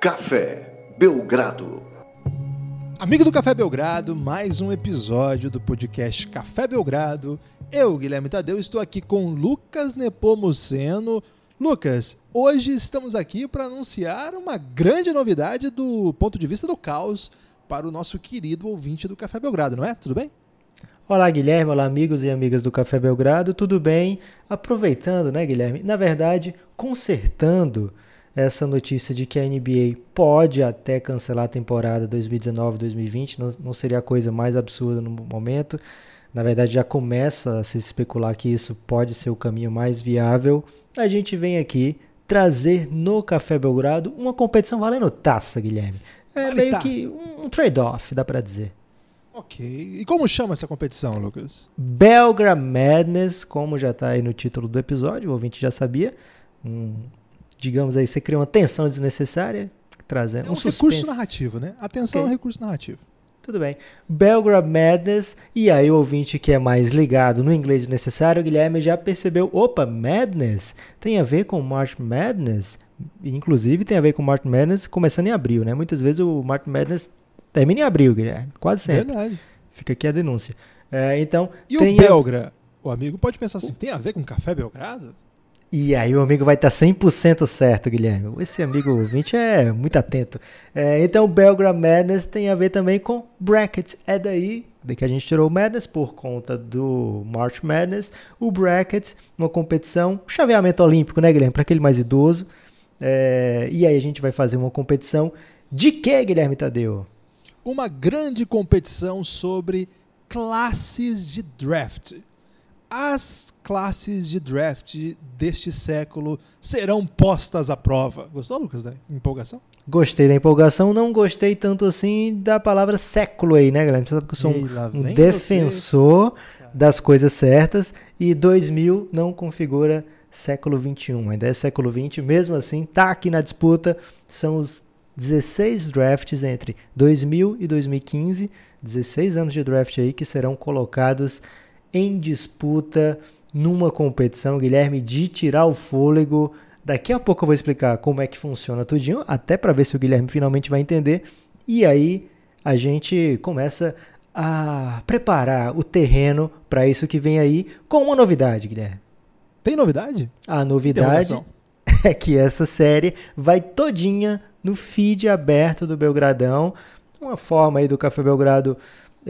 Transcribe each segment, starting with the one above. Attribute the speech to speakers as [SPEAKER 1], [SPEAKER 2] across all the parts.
[SPEAKER 1] Café Belgrado.
[SPEAKER 2] Amigo do Café Belgrado, mais um episódio do podcast Café Belgrado. Eu, Guilherme Tadeu, estou aqui com Lucas Nepomuceno. Lucas, hoje estamos aqui para anunciar uma grande novidade do ponto de vista do caos para o nosso querido ouvinte do Café Belgrado, não é? Tudo bem?
[SPEAKER 3] Olá, Guilherme. Olá, amigos e amigas do Café Belgrado. Tudo bem? Aproveitando, né, Guilherme? Na verdade, consertando essa notícia de que a NBA pode até cancelar a temporada 2019-2020, não, não seria a coisa mais absurda no momento. Na verdade, já começa a se especular que isso pode ser o caminho mais viável. A gente vem aqui trazer no Café Belgrado uma competição valendo taça, Guilherme. É
[SPEAKER 2] Vale
[SPEAKER 3] meio
[SPEAKER 2] taça.
[SPEAKER 3] que um, trade-off, dá pra dizer.
[SPEAKER 2] Ok. E como chama essa competição, Lucas?
[SPEAKER 3] Belgra Madness, como já está aí no título do episódio, o ouvinte já sabia. Um, digamos aí, você cria uma tensão desnecessária, trazendo
[SPEAKER 2] É
[SPEAKER 3] um,
[SPEAKER 2] um recurso narrativo, né? Atenção
[SPEAKER 3] Ok.
[SPEAKER 2] ao recurso narrativo.
[SPEAKER 3] Tudo bem. Belgra Madness, e aí o ouvinte que é mais ligado no inglês necessário, Guilherme já percebeu, opa, Madness tem a ver com March Madness, inclusive tem a ver com March Madness começando em abril, né? Muitas vezes o March Madness termina em abril, Guilherme, quase sempre.
[SPEAKER 2] Verdade.
[SPEAKER 3] Fica aqui a denúncia. É, então,
[SPEAKER 2] E o
[SPEAKER 3] a-
[SPEAKER 2] Belgra? O amigo pode pensar assim, tem a ver com Café Belgrado?
[SPEAKER 3] E aí o amigo vai estar 100% certo, Guilherme. Esse amigo ouvinte é muito atento. É, então o Belgram Madness tem a ver também com brackets. É daí que a gente tirou o Madness por conta do March Madness. O brackets, uma competição, chaveamento olímpico, né, Guilherme? Para aquele mais idoso. É, e aí a gente vai fazer uma competição de quê, Guilherme Tadeu?
[SPEAKER 2] Uma grande competição sobre classes de draft. As classes de draft deste século serão postas à prova. Gostou, Lucas, da empolgação?
[SPEAKER 3] Gostei da empolgação, não gostei tanto assim da palavra século aí, né, Guilherme? Você sabe que eu sou um, um defensor das coisas certas e 2000 não configura século 21, ainda é século 20, mesmo assim tá aqui na disputa, são os 16 drafts entre 2000 e 2015, 16 anos de draft aí que serão colocados em disputa numa competição, Guilherme, de tirar o fôlego. Daqui a pouco eu vou explicar como é que funciona tudinho, até para ver se o Guilherme finalmente vai entender. E aí a gente começa a preparar o terreno para isso que vem aí com uma novidade, Guilherme.
[SPEAKER 2] Tem novidade?
[SPEAKER 3] A novidade é que essa série vai todinha no feed aberto do Belgradão. Uma forma aí do Café Belgrado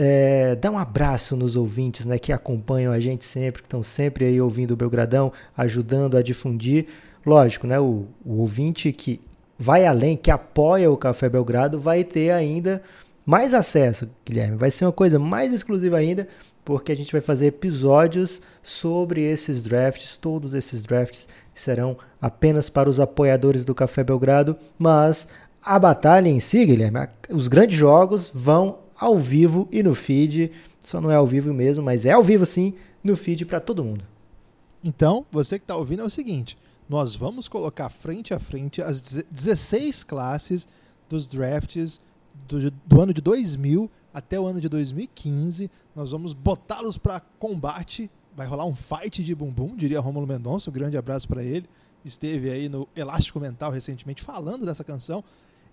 [SPEAKER 3] é, dar um abraço nos ouvintes né, que acompanham a gente sempre, que estão sempre aí ouvindo o Belgradão, ajudando a difundir. Lógico, né, o, o ouvinte que vai além, que apoia o Café Belgrado, vai ter ainda mais acesso, Guilherme. Vai ser uma coisa mais exclusiva ainda, porque a gente vai fazer episódios sobre esses drafts, todos esses drafts serão apenas para os apoiadores do Café Belgrado, mas a batalha em si, Guilherme, os grandes jogos vão ao vivo e no feed, só não é ao vivo mesmo, mas é ao vivo sim, no feed para todo mundo.
[SPEAKER 2] Então, você que está ouvindo é o seguinte: nós vamos colocar frente a frente as 16 classes dos drafts do, do ano de 2000 até o ano de 2015. Nós vamos botá-los para combate. Vai rolar um fight de bumbum, diria Rômulo Mendonça. Um grande abraço para ele. Esteve aí no Elástico Mental recentemente falando dessa canção.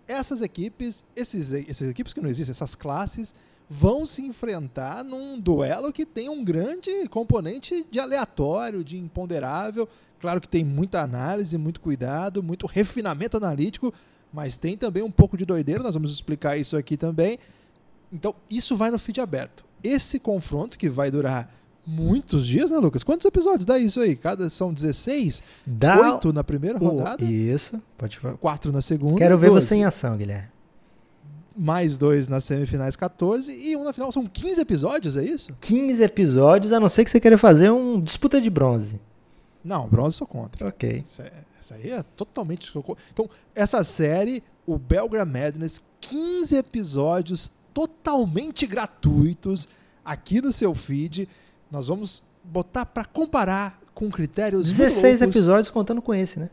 [SPEAKER 2] Essas equipes, esses, essas equipes que não existem, essas classes, vão se enfrentar num duelo que tem um grande componente de aleatório, de imponderável. Claro que tem muita análise, muito cuidado, muito refinamento analítico, mas tem também um pouco de doideira, nós vamos explicar isso aqui também. Então, isso vai no feed aberto. Esse confronto, que vai durar muitos dias, né, Lucas? Quantos episódios dá isso aí? Cada são 16?
[SPEAKER 3] Dá
[SPEAKER 2] Oito na primeira
[SPEAKER 3] o-
[SPEAKER 2] rodada,
[SPEAKER 3] Isso, pode falar.
[SPEAKER 2] quatro na segunda.
[SPEAKER 3] Quero ver
[SPEAKER 2] 12.
[SPEAKER 3] você em ação, Guilherme.
[SPEAKER 2] mais dois nas semifinais 14 e um na final. São 15 episódios, é isso?
[SPEAKER 3] 15 episódios, a não ser que você queira fazer um disputa de bronze.
[SPEAKER 2] Não, bronze sou contra.
[SPEAKER 3] Ok.
[SPEAKER 2] É- essa aí é totalmente. Então, essa série, o Belgram Madness, 15 episódios totalmente gratuitos aqui no seu feed. Nós vamos botar para comparar com critérios. muito
[SPEAKER 3] 16
[SPEAKER 2] loucos.
[SPEAKER 3] episódios contando com esse, né?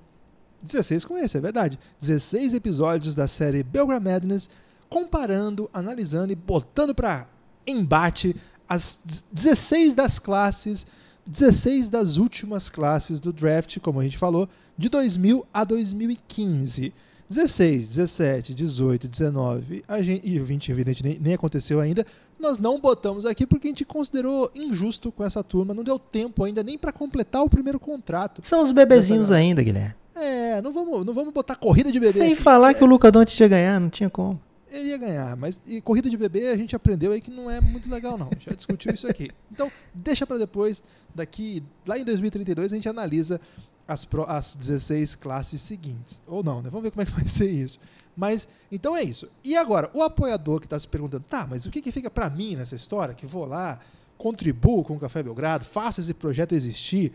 [SPEAKER 2] 16 com esse, é verdade. 16 episódios da série Belgram Madness, comparando, analisando e botando para embate as 16 das classes, 16 das últimas classes do draft, como a gente falou, de 2000 a 2015. 16, 17, 18, 19 a gente, e o 20, evidente, nem, nem aconteceu ainda. Nós não botamos aqui porque a gente considerou injusto com essa turma. Não deu tempo ainda nem para completar o primeiro contrato.
[SPEAKER 3] São os bebezinhos ainda, Guilherme.
[SPEAKER 2] É, não vamos, não vamos botar corrida de bebê.
[SPEAKER 3] Sem
[SPEAKER 2] aqui.
[SPEAKER 3] falar
[SPEAKER 2] Isso
[SPEAKER 3] que o Luca Doncic ia ganhar, não tinha como.
[SPEAKER 2] ele ia ganhar, mas e corrida de bebê a gente aprendeu aí que não é muito legal não. Já discutiu isso aqui. Então, deixa para depois, daqui lá em 2032 a gente analisa as, pro, as 16 classes seguintes. Ou não, né? Vamos ver como é que vai ser isso. Mas, então é isso. E agora, o apoiador que está se perguntando, tá, mas o que, que fica para mim nessa história? Que vou lá, contribuo com o Café Belgrado, faço esse projeto existir.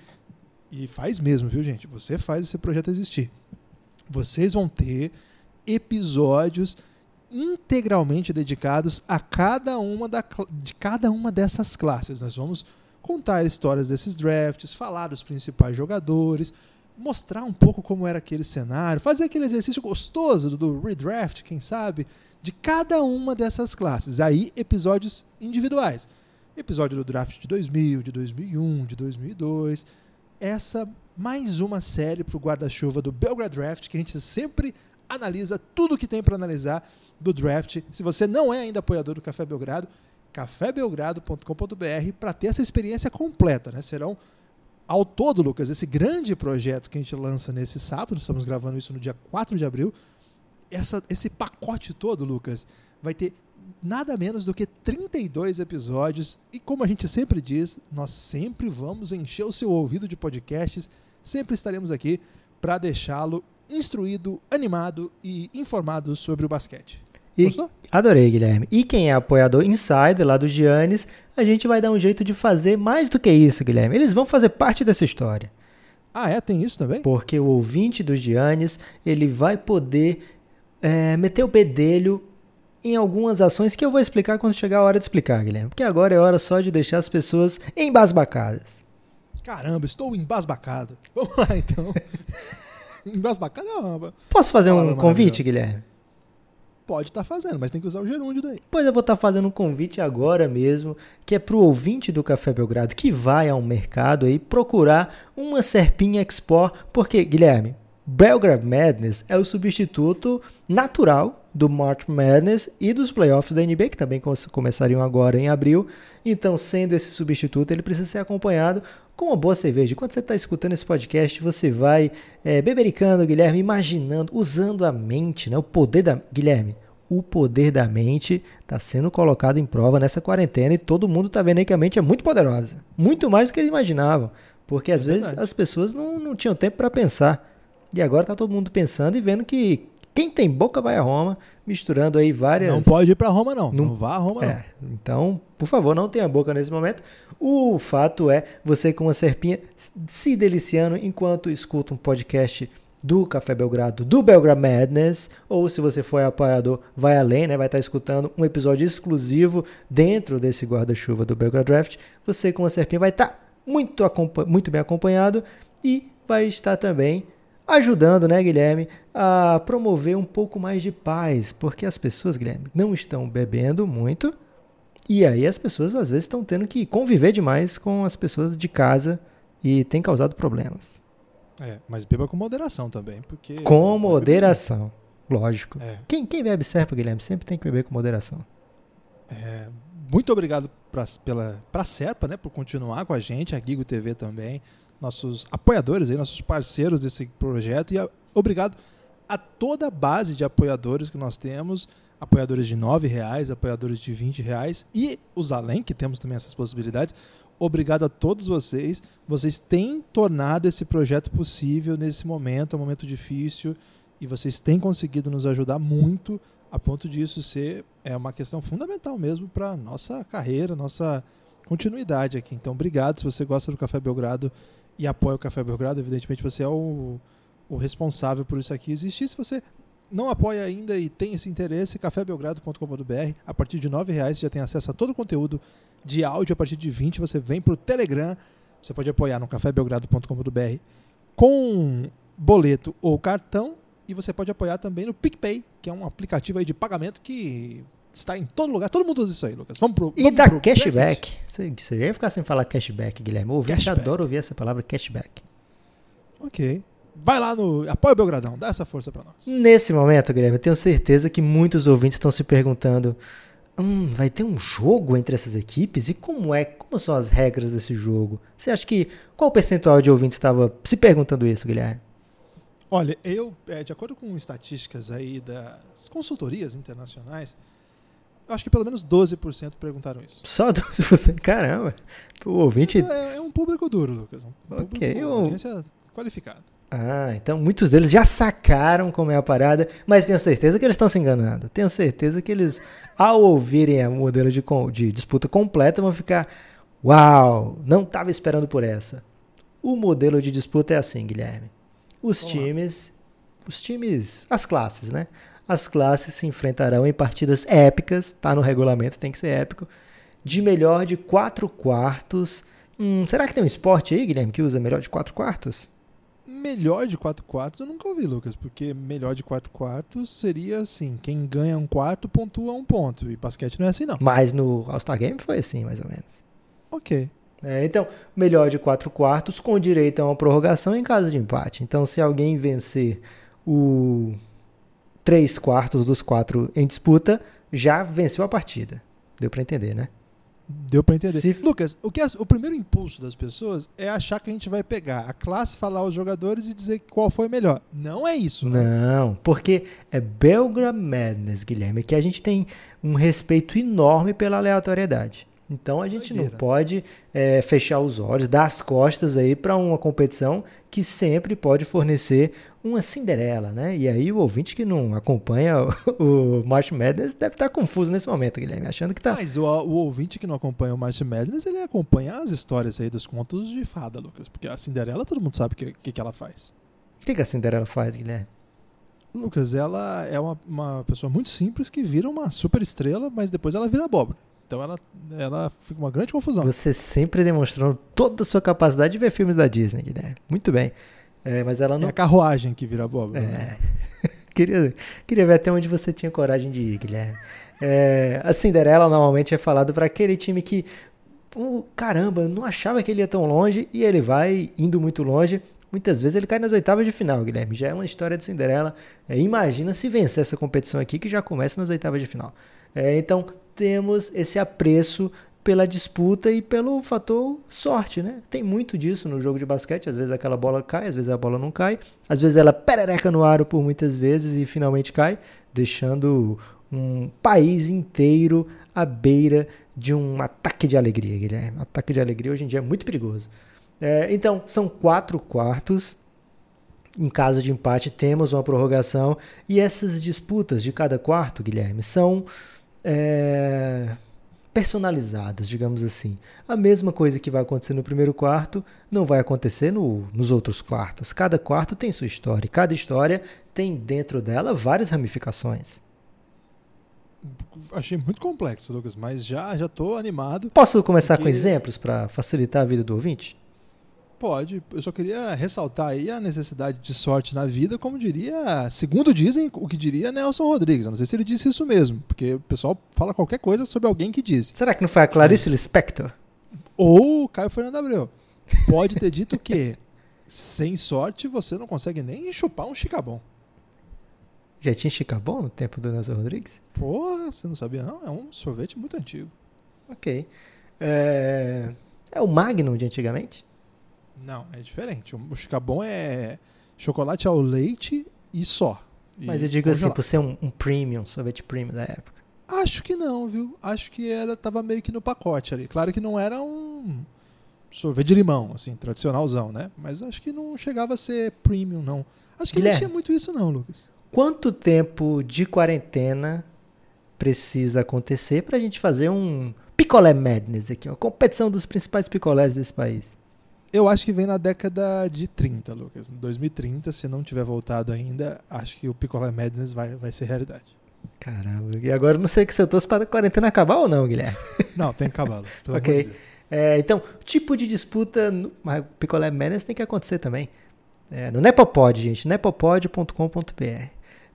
[SPEAKER 2] E faz mesmo, viu, gente? Você faz esse projeto existir. Vocês vão ter episódios integralmente dedicados a cada uma da, de cada uma dessas classes. Nós vamos contar histórias desses drafts, falar dos principais jogadores, mostrar um pouco como era aquele cenário, fazer aquele exercício gostoso do, redraft, quem sabe, de cada uma dessas classes. Aí, episódios individuais. Episódio do draft de 2000, de 2001, de 2002. Essa mais uma série para o guarda-chuva do Belgrade Draft, que a gente sempre analisa tudo que tem para analisar do draft. Se você não é ainda apoiador do Café Belgrado, cafébelgrado.com.br para ter essa experiência completa. Né? Serão, ao todo, Lucas, esse grande projeto que a gente lança nesse sábado, estamos gravando isso no dia 4 de abril, essa, esse pacote todo, Lucas, vai ter nada menos do que 32 episódios. E como a gente sempre diz, nós sempre vamos encher o seu ouvido de podcasts, sempre estaremos aqui para deixá-lo instruído, animado e informado sobre o basquete.
[SPEAKER 3] E
[SPEAKER 2] Gostou?
[SPEAKER 3] adorei, Guilherme. E quem é apoiador insider lá do Giannis, a gente vai dar um jeito de fazer mais do que isso, Guilherme. Eles vão fazer parte dessa história.
[SPEAKER 2] Ah, é? Tem isso também?
[SPEAKER 3] Porque o ouvinte do Giannis, ele vai poder é, meter o bedelho em algumas ações que eu vou explicar quando chegar a hora de explicar, Guilherme. Porque agora é hora só de deixar as pessoas embasbacadas.
[SPEAKER 2] Caramba, estou embasbacado. Vamos lá, então. embasbacado não.
[SPEAKER 3] Posso fazer um convite. Guilherme?
[SPEAKER 2] Pode estar fazendo, mas tem que usar o gerúndio daí.
[SPEAKER 3] Pois eu vou estar fazendo um convite agora mesmo, que é pro ouvinte do Café Belgrado que vai ao mercado aí procurar uma Serpinha Expo, porque, Guilherme, Belgrade Madness é o substituto natural do March Madness e dos playoffs da NBA, que também come- começariam agora em abril. Então, sendo esse substituto, ele precisa ser acompanhado com uma boa cerveja. Quando você está escutando esse podcast, você vai é, bebericando, Guilherme, imaginando, usando a mente, né? O poder da. Guilherme, o poder da mente está sendo colocado em prova nessa quarentena e todo mundo está vendo aí que a mente é muito poderosa. Muito mais do que eles imaginavam. Porque às vezes
[SPEAKER 2] verdade.
[SPEAKER 3] as pessoas não, não tinham tempo para pensar. E agora está todo mundo pensando e vendo que quem tem boca vai a Roma, misturando aí várias.
[SPEAKER 2] Não pode ir para Roma, não.
[SPEAKER 3] Não-
[SPEAKER 2] Não, vá a Roma,
[SPEAKER 3] É, então, por favor, não tenha boca nesse momento. O fato é você com uma serpinha se deliciando enquanto escuta um podcast do Café Belgrado, do Belgrade Madness, ou se você for apoiador, vai além, né? Vai estar escutando um episódio exclusivo dentro desse guarda-chuva do Belgrade Draft. Você com a serpinha vai estar muito, acompa- muito bem acompanhado e vai estar também ajudando, né, Guilherme, a promover um pouco mais de paz, porque as pessoas, Guilherme, não estão bebendo muito e aí as pessoas às vezes estão tendo que conviver demais com as pessoas de casa e tem causado problemas.
[SPEAKER 2] É, mas beba com moderação também, porque...
[SPEAKER 3] Com moderação, lógico.
[SPEAKER 2] É,
[SPEAKER 3] Quem, quem bebe serpa, Guilherme, sempre tem que beber com moderação.
[SPEAKER 2] é, muito obrigado pra, pela pra Serpa, né, por continuar com a gente, a Gigo TV também, nossos apoiadores aí, nossos parceiros desse projeto e a- obrigado a toda a base de apoiadores que nós temos, apoiadores de R$ reais, apoiadores de R$ reais e os além, que temos também essas possibilidades. Obrigado a todos vocês. Vocês têm tornado esse projeto possível nesse momento, é um momento difícil, e vocês têm conseguido nos ajudar muito a ponto disso ser é uma questão fundamental mesmo para nossa carreira, nossa continuidade aqui. Então, obrigado se você gosta do Café Belgrado e apoia o Café Belgrado, evidentemente você é o, o responsável por isso aqui existir. Se você não apoia ainda e tem esse interesse, cafébelgrado.com.br. A partir de R$ 9,00 você já tem acesso a todo o conteúdo de áudio. A partir de 20 você vem para o Telegram. Você pode apoiar no cafébelgrado.com.br com boleto ou cartão. E você pode apoiar também no PicPay, que é um aplicativo aí de pagamento que está em todo lugar. Todo mundo usa isso aí, Lucas. Vamos pro,
[SPEAKER 3] E
[SPEAKER 2] vamos
[SPEAKER 3] da
[SPEAKER 2] pro
[SPEAKER 3] cashback. Você, você ia ficar sem falar cashback, Guilherme. O ouvinte
[SPEAKER 2] Cashback.
[SPEAKER 3] adora ouvir essa palavra cashback.
[SPEAKER 2] Ok. vai lá no Apoio Belgradão, dá essa força pra nós.
[SPEAKER 3] Nesse momento, Guilherme, eu tenho certeza que muitos ouvintes estão se perguntando: hum, vai ter um jogo entre essas equipes? E como é? Como são as regras desse jogo? Você acha que qual percentual de ouvintes estava se perguntando isso, Guilherme?
[SPEAKER 2] Olha, eu, é, de acordo com estatísticas aí das consultorias internacionais, eu acho que pelo menos 12% perguntaram isso.
[SPEAKER 3] Só 12%? Caramba! O ouvinte.
[SPEAKER 2] É, é um público duro, Lucas. Um público,
[SPEAKER 3] Ok, eu-
[SPEAKER 2] audiência qualificada.
[SPEAKER 3] Ah, então muitos deles já sacaram como é a parada, mas tenho certeza que eles estão se enganando. Tenho certeza que eles, ao ouvirem o modelo de, de disputa completa, vão ficar: Uau, não estava esperando por essa. O modelo de disputa é assim, Guilherme. Os
[SPEAKER 2] Vamos lá.
[SPEAKER 3] times, os times, as classes, né? As classes se enfrentarão em partidas épicas, tá no regulamento, tem que ser épico, de melhor de 4 quartos. Hum, será que tem um esporte aí, Guilherme, que usa melhor de 4 quartos?
[SPEAKER 2] Melhor de 4 quartos eu nunca ouvi, Lucas, porque melhor de 4 quartos seria assim: quem ganha um quarto pontua um ponto. E basquete não é assim, não.
[SPEAKER 3] Mas no All-Star Game foi assim, mais ou menos.
[SPEAKER 2] Ok.
[SPEAKER 3] É, então, melhor de 4 quartos com direito a uma prorrogação em caso de empate. Então, se alguém vencer o 3 quartos dos 4 em disputa, já venceu a partida. Deu pra entender, né?
[SPEAKER 2] Deu pra entender.
[SPEAKER 3] Se-
[SPEAKER 2] Lucas, o, que as- o primeiro impulso das pessoas é achar que a gente vai pegar a classe, falar os jogadores e dizer qual foi melhor. Não é isso, né?
[SPEAKER 3] Não, porque é Belgra Madness, Guilherme, que a gente tem um respeito enorme pela aleatoriedade. Então a gente não
[SPEAKER 2] Doideira.
[SPEAKER 3] pode é, fechar os olhos, dar as costas aí para uma competição que sempre pode fornecer uma Cinderela, né? E aí o ouvinte que não acompanha o, o March Madness deve estar confuso nesse momento, Guilherme, achando que tá.
[SPEAKER 2] Mas o, o ouvinte que não acompanha o March Madness, ele acompanha as histórias aí dos contos de fada, Lucas. Porque a Cinderela, todo mundo sabe o que, que, que ela faz.
[SPEAKER 3] O que, que a Cinderela faz, Guilherme?
[SPEAKER 2] Lucas, ela é uma, uma pessoa muito simples que vira uma super estrela, mas depois ela vira abóbora. Então ela, ela fica uma grande confusão.
[SPEAKER 3] Você sempre demonstrando toda a sua capacidade de ver filmes da Disney, Guilherme. Muito bem. É, mas ela
[SPEAKER 2] É
[SPEAKER 3] não
[SPEAKER 2] a carruagem que vira abóbora. né?
[SPEAKER 3] É. queria, queria ver até onde você tinha coragem de ir, Guilherme. É, a Cinderela normalmente é falado para aquele time que, "Oh, caramba, não achava que ele ia tão longe e ele vai indo muito longe. Muitas vezes ele cai nas oitavas de final, Guilherme. Já é uma história de Cinderela. É, imagina se vencer essa competição aqui que já começa nas oitavas de final. É, então temos esse apreço pela disputa e pelo fator sorte, né? Tem muito disso no jogo de basquete. Às vezes aquela bola cai, às vezes a bola não cai. Às vezes ela perereca no aro por muitas vezes e finalmente cai, deixando um país inteiro à beira de um ataque de alegria, Guilherme. Ataque de alegria hoje em dia é muito perigoso. É, então, são quatro quartos. Em caso de empate, temos uma prorrogação. E essas disputas de cada quarto, Guilherme, são é, personalizadas, digamos assim. A mesma coisa que vai acontecer no primeiro quarto não vai acontecer no- nos outros quartos. Cada quarto tem sua história. e Cada história tem dentro dela várias ramificações.
[SPEAKER 2] Achei muito complexo, Lucas, mas já já tô animado.
[SPEAKER 3] Posso começar com
[SPEAKER 2] Porque-
[SPEAKER 3] exemplos para facilitar a vida do ouvinte?
[SPEAKER 2] Pode. Eu só queria ressaltar aí a necessidade de sorte na vida, como diria, segundo dizem, o que diria Nelson Rodrigues. Eu não sei se ele disse isso mesmo, porque o pessoal fala qualquer coisa sobre alguém que disse.
[SPEAKER 3] Será que não foi a Clarice Lispector?
[SPEAKER 2] Ou o Caio Fernando Abreu. Pode ter dito que sem sorte você não consegue nem chupar um chicabom.
[SPEAKER 3] Já tinha Chicabon no tempo do Nelson Rodrigues?
[SPEAKER 2] Porra, você não sabia não? É um sorvete muito antigo.
[SPEAKER 3] Ok. É, é o Magnum de antigamente?
[SPEAKER 2] Não, é diferente. O chicabom é chocolate ao leite e só. E
[SPEAKER 3] Mas eu digo assim,
[SPEAKER 2] congelado.
[SPEAKER 3] por ser um, um premium, sorvete premium da época.
[SPEAKER 2] Acho que não, viu? Acho que era tava meio que no pacote ali. Claro que não era um sorvete de limão, assim, tradicionalzão, né? Mas acho que não chegava a ser premium, não. Acho que
[SPEAKER 3] Guilherme.
[SPEAKER 2] não tinha muito isso, não, Lucas.
[SPEAKER 3] Quanto tempo de quarentena precisa acontecer pra gente fazer um picolé madness aqui, uma competição dos principais picolés desse país?
[SPEAKER 2] Eu acho que vem na década de 30, Lucas. Em 2030, se não tiver voltado ainda, acho que o Picolé Madness vai, vai ser realidade.
[SPEAKER 3] Caramba, e agora eu não sei que se eu torço para a quarentena acabar ou não, Guilherme.
[SPEAKER 2] Não, tem cavalo. Pelo
[SPEAKER 3] Ok.
[SPEAKER 2] amor de Deus.
[SPEAKER 3] É, então, tipo de disputa no mas o picolé madness tem que acontecer também. É, no Nepopod, gente, nepopod.com.br.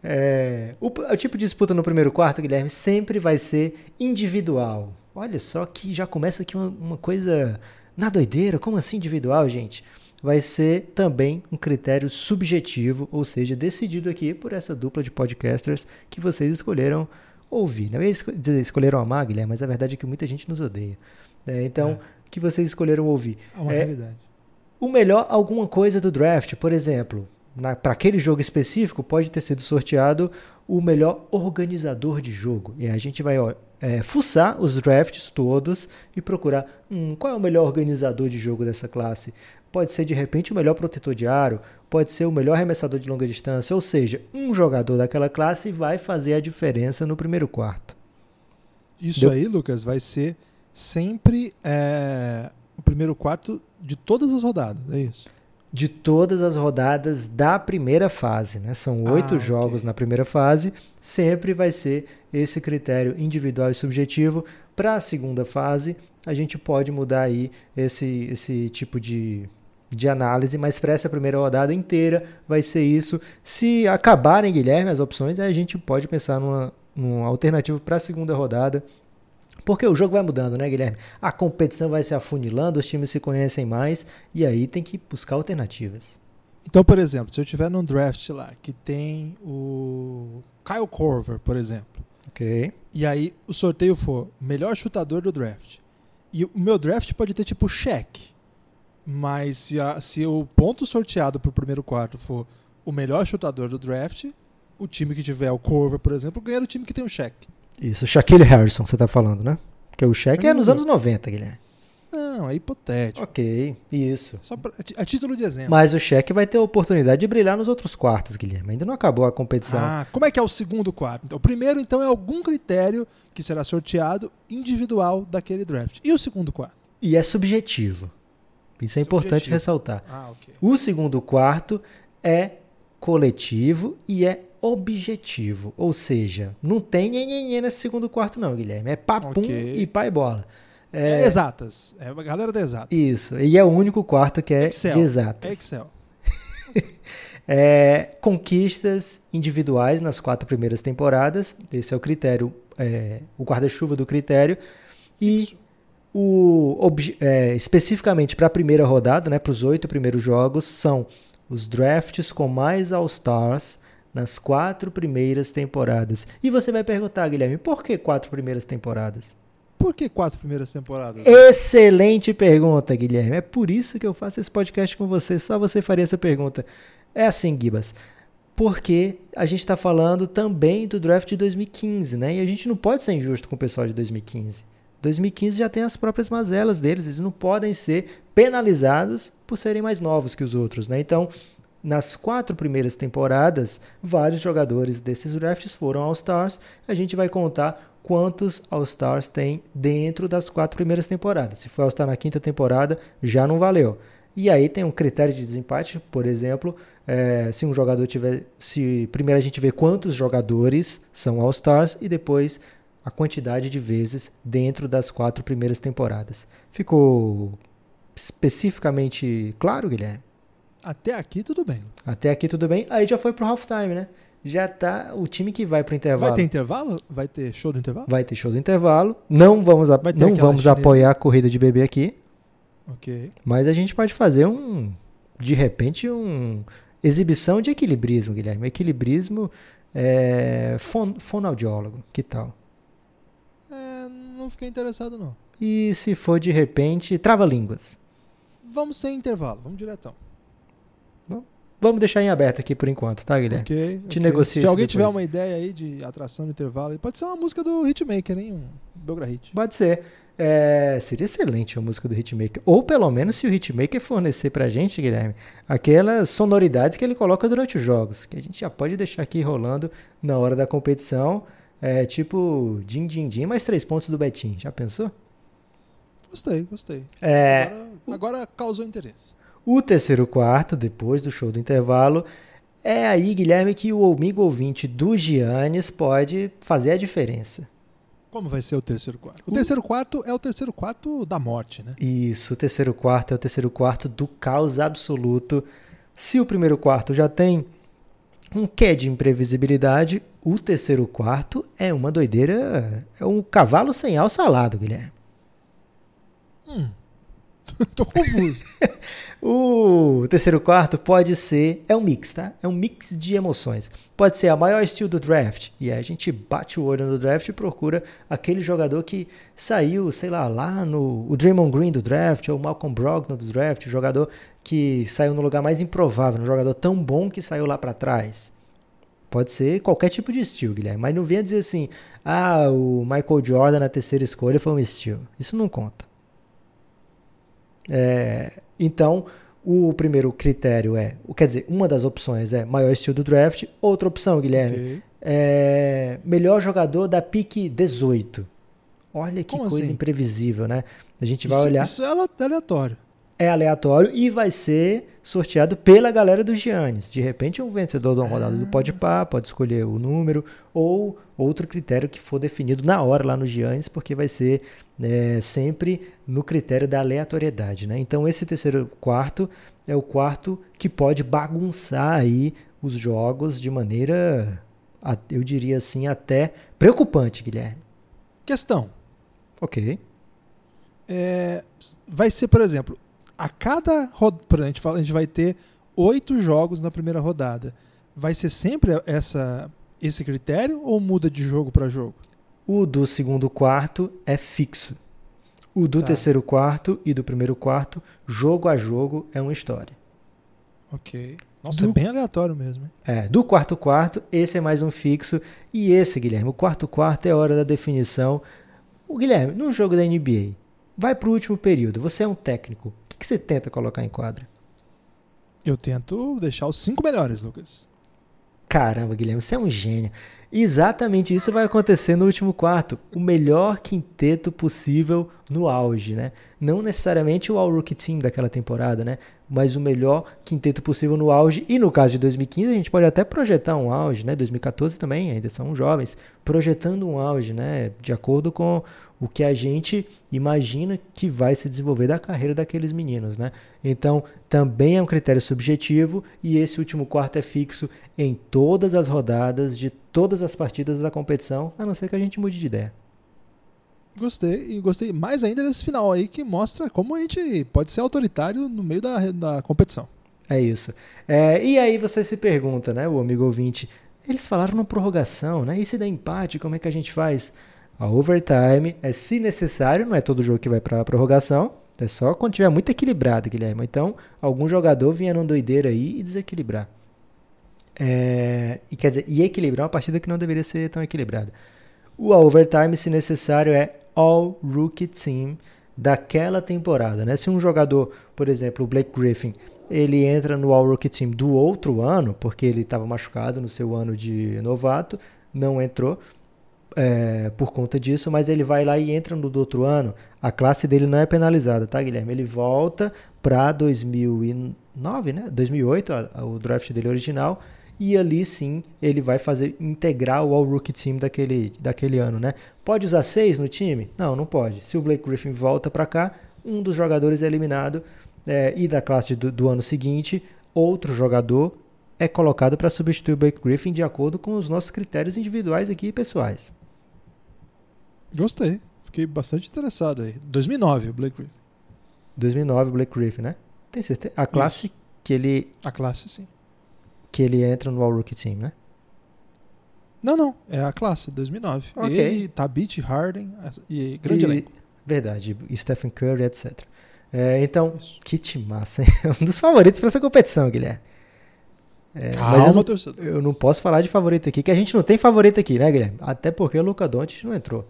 [SPEAKER 3] É, o, o tipo de disputa no primeiro quarto, Guilherme, sempre vai ser individual. Olha só que já começa aqui uma, uma coisa na doideira. Como assim individual, gente? vai ser também um critério subjetivo, ou seja, decidido aqui por essa dupla de podcasters que vocês escolheram ouvir. Não é dizer escolheram amar, Guilherme, mas a verdade é que muita gente nos odeia. É, então, é. que vocês escolheram ouvir.
[SPEAKER 2] É uma é, realidade.
[SPEAKER 3] O melhor, alguma coisa do draft, por exemplo, para aquele jogo específico, pode ter sido sorteado o melhor organizador de jogo. E a gente vai ó, é, fuçar os drafts todos e procurar hum, qual é o melhor organizador de jogo dessa classe. Pode ser de repente o melhor protetor de aro, pode ser o melhor arremessador de longa distância, ou seja, um jogador daquela classe vai fazer a diferença no primeiro quarto.
[SPEAKER 2] Isso Deu? aí, Lucas, vai ser sempre é, o primeiro quarto de todas as rodadas, é isso?
[SPEAKER 3] De todas as rodadas da primeira fase. Né? São oito ah, jogos okay. na primeira fase, sempre vai ser esse critério individual e subjetivo. Para a segunda fase, a gente pode mudar aí esse, esse tipo de, de análise, mas para essa primeira rodada inteira vai ser isso. Se acabarem, Guilherme, as opções, a gente pode pensar numa, numa alternativa para a segunda rodada porque o jogo vai mudando, né, Guilherme? A competição vai se afunilando, os times se conhecem mais e aí tem que buscar alternativas.
[SPEAKER 2] Então, por exemplo, se eu tiver num draft lá que tem o Kyle Corver, por exemplo.
[SPEAKER 3] Ok.
[SPEAKER 2] E aí o sorteio for melhor chutador do draft. E o meu draft pode ter tipo cheque. Mas se, a, se o ponto sorteado para o primeiro quarto for o melhor chutador do draft, o time que tiver o Corver, por exemplo, ganha o time que tem o cheque.
[SPEAKER 3] Isso, Shaquille Harrison, você tá falando, né? Porque o cheque é nos anos 90, Guilherme.
[SPEAKER 2] Não, é hipotético.
[SPEAKER 3] Ok, isso.
[SPEAKER 2] Só pra, a título de exemplo.
[SPEAKER 3] Mas o cheque vai ter a oportunidade de brilhar nos outros quartos, Guilherme. Ainda não acabou a competição.
[SPEAKER 2] Ah, como é que é o segundo quarto? Então, o primeiro, então, é algum critério que será sorteado individual daquele draft. E o segundo quarto?
[SPEAKER 3] E é subjetivo. Isso é subjetivo. importante ressaltar.
[SPEAKER 2] Ah, ok.
[SPEAKER 3] O segundo quarto é coletivo e é objetivo. Ou seja, não tem nhenhenhê nesse segundo quarto, não, Guilherme. É papum okay. e pai bola.
[SPEAKER 2] É, é, exatas. É a galera da exatas.
[SPEAKER 3] Isso. E é o único quarto que é Excel. de exatas.
[SPEAKER 2] É Excel.
[SPEAKER 3] é, conquistas individuais nas quatro primeiras temporadas. Esse é o critério, é, o guarda-chuva do critério. E o, é, especificamente para a primeira rodada, né, para os oito primeiros jogos, são os drafts com mais All-Stars nas quatro primeiras temporadas. E você vai perguntar, Guilherme, por que quatro primeiras temporadas?
[SPEAKER 2] Por que quatro primeiras temporadas?
[SPEAKER 3] Excelente pergunta, Guilherme. É por isso que eu faço esse podcast com você. Só você faria essa pergunta. É assim, Gibas. Porque a gente está falando também do draft de 2015, né? E a gente não pode ser injusto com o pessoal de 2015. 2015 já tem as próprias mazelas deles, eles não podem ser penalizados por serem mais novos que os outros, né? Então, nas quatro primeiras temporadas, vários jogadores desses drafts foram All-Stars. A gente vai contar quantos All-Stars tem dentro das quatro primeiras temporadas. Se foi All-Star na quinta temporada, já não valeu. E aí tem um critério de desempate, por exemplo, é, se um jogador tiver. Se primeiro a gente vê quantos jogadores são All-Stars e depois a quantidade de vezes dentro das quatro primeiras temporadas. Ficou especificamente claro, Guilherme?
[SPEAKER 2] Até aqui tudo bem.
[SPEAKER 3] Até aqui tudo bem. Aí já foi pro halftime, né? Já tá o time que vai pro intervalo.
[SPEAKER 2] Vai ter intervalo? Vai ter show do intervalo?
[SPEAKER 3] Vai ter show do intervalo. Não vamos, a... não vamos apoiar a corrida de bebê aqui.
[SPEAKER 2] Ok.
[SPEAKER 3] Mas a gente pode fazer um, de repente, um exibição de equilibrismo, Guilherme. Equilibrismo é, fon, fonoaudiólogo. Que tal?
[SPEAKER 2] É, não fiquei interessado não.
[SPEAKER 3] E se for de repente, trava-línguas?
[SPEAKER 2] Vamos sem intervalo, vamos diretão.
[SPEAKER 3] Vamos deixar em aberto aqui por enquanto, tá, Guilherme?
[SPEAKER 2] Ok.
[SPEAKER 3] Te okay. negocia
[SPEAKER 2] Se alguém depois. tiver uma ideia aí de atração no intervalo, pode ser uma música do Hitmaker, hein? Um Belgra Hit.
[SPEAKER 3] Pode ser. É, seria excelente a música do Hitmaker. Ou pelo menos se o Hitmaker fornecer pra gente, Guilherme, aquelas sonoridades que ele coloca durante os jogos, que a gente já pode deixar aqui rolando na hora da competição. É, tipo, din, din, din, mais três pontos do Betim. Já pensou?
[SPEAKER 2] Gostei, gostei.
[SPEAKER 3] É,
[SPEAKER 2] agora, agora causou interesse.
[SPEAKER 3] O terceiro quarto, depois do show do intervalo, é aí, Guilherme, que o amigo ouvinte do Giannis pode fazer a diferença.
[SPEAKER 2] Como vai ser o terceiro quarto? O, o terceiro quarto é o terceiro quarto da morte, né?
[SPEAKER 3] Isso, o terceiro quarto é o terceiro quarto do caos absoluto. Se o primeiro quarto já tem um quê de imprevisibilidade, o terceiro quarto é uma doideira, é um cavalo sem alça alado, Guilherme.
[SPEAKER 2] Hum. Tô confuso.
[SPEAKER 3] o terceiro quarto pode ser. É um mix, tá? É um mix de emoções. Pode ser a maior estilo do draft. E aí a gente bate o olho no draft e procura aquele jogador que saiu, sei lá, lá no. O Draymond Green do draft, ou o Malcolm Brogdon do draft, o jogador que saiu no lugar mais improvável, um jogador tão bom que saiu lá para trás. Pode ser qualquer tipo de estilo, Guilherme. Mas não venha dizer assim, ah, o Michael Jordan na terceira escolha foi um estilo. Isso não conta. É, então, o primeiro critério é, quer dizer, uma das opções é maior estilo do draft. Outra opção, Guilherme, okay. é melhor jogador da pique 18. Olha que Como coisa assim? imprevisível, né? A gente vai
[SPEAKER 2] isso,
[SPEAKER 3] olhar.
[SPEAKER 2] Isso é aleatório
[SPEAKER 3] é aleatório e vai ser sorteado pela galera dos Giannis. De repente, um vencedor de uma rodada do Pode Pá pode escolher o número ou outro critério que for definido na hora lá no Giannis, porque vai ser é, sempre no critério da aleatoriedade. Né? Então, esse terceiro quarto é o quarto que pode bagunçar aí os jogos de maneira, eu diria assim, até preocupante, Guilherme.
[SPEAKER 2] Questão.
[SPEAKER 3] Ok.
[SPEAKER 2] É, vai ser, por exemplo, a cada rodada, a gente fala, a gente vai ter oito jogos na primeira rodada. Vai ser sempre essa esse critério ou muda de jogo para jogo?
[SPEAKER 3] O do segundo quarto é fixo. O do tá. terceiro quarto e do primeiro quarto, jogo a jogo, é uma história.
[SPEAKER 2] Ok. Nossa, do... é bem aleatório mesmo. Hein?
[SPEAKER 3] É, do quarto quarto, esse é mais um fixo. E esse, Guilherme, o quarto quarto é a hora da definição. O Guilherme, num jogo da NBA, vai para o último período, você é um técnico que você tenta colocar em quadra?
[SPEAKER 2] Eu tento deixar os cinco melhores, Lucas.
[SPEAKER 3] Caramba, Guilherme, você é um gênio. Exatamente isso vai acontecer no último quarto. O melhor quinteto possível no auge, né? Não necessariamente o All-Rookie Team daquela temporada, né? Mas o melhor quinteto possível no auge. E no caso de 2015, a gente pode até projetar um auge, né? 2014 também, ainda são jovens. Projetando um auge, né? De acordo com o que a gente imagina que vai se desenvolver da carreira daqueles meninos, né? Então, também é um critério subjetivo e esse último quarto é fixo em todas as rodadas de todas as partidas da competição, a não ser que a gente mude de ideia.
[SPEAKER 2] Gostei, e gostei mais ainda desse final aí que mostra como a gente pode ser autoritário no meio da, da competição.
[SPEAKER 3] É isso. É, e aí você se pergunta, né, o amigo ouvinte, eles falaram na prorrogação, né? E se der empate, como é que a gente faz? A overtime é, se necessário, não é todo jogo que vai para a prorrogação, é só quando tiver muito equilibrado, Guilherme. Então, algum jogador vinha numa doideira aí e desequilibrar. É, e quer dizer, e equilibrar uma partida que não deveria ser tão equilibrada. O overtime, se necessário, é all rookie team daquela temporada, né? Se um jogador, por exemplo, o Blake Griffin, ele entra no all rookie team do outro ano, porque ele estava machucado no seu ano de novato, não entrou, é, por conta disso, mas ele vai lá e entra no do outro ano, a classe dele não é penalizada, tá, Guilherme? Ele volta para 2009, né? 2008, a, a, o draft dele original, e ali sim ele vai fazer integrar o All-Rookie Team daquele, daquele ano, né? Pode usar seis no time? Não, não pode. Se o Blake Griffin volta para cá, um dos jogadores é eliminado é, e da classe do, do ano seguinte, outro jogador é colocado para substituir o Blake Griffin de acordo com os nossos critérios individuais aqui pessoais.
[SPEAKER 2] Gostei. Fiquei bastante interessado aí. 2009, o Blake Griffin.
[SPEAKER 3] 2009, o Blake Griffin, né? Tem certeza? A classe Isso. que ele.
[SPEAKER 2] A classe, sim.
[SPEAKER 3] Que ele entra no All-Rookie Team, né?
[SPEAKER 2] Não, não. É a classe, 2009. Okay. Ele, Tabit, Harden e grande e, elenco.
[SPEAKER 3] Verdade. Stephen Curry, etc. É, então, Isso. que massa, hein? Um dos favoritos para essa competição, Guilherme.
[SPEAKER 2] É, Calma,
[SPEAKER 3] eu não,
[SPEAKER 2] torcedor.
[SPEAKER 3] Eu não posso falar de favorito aqui, que a gente não tem favorito aqui, né, Guilherme? Até porque o Luca Doncic não entrou.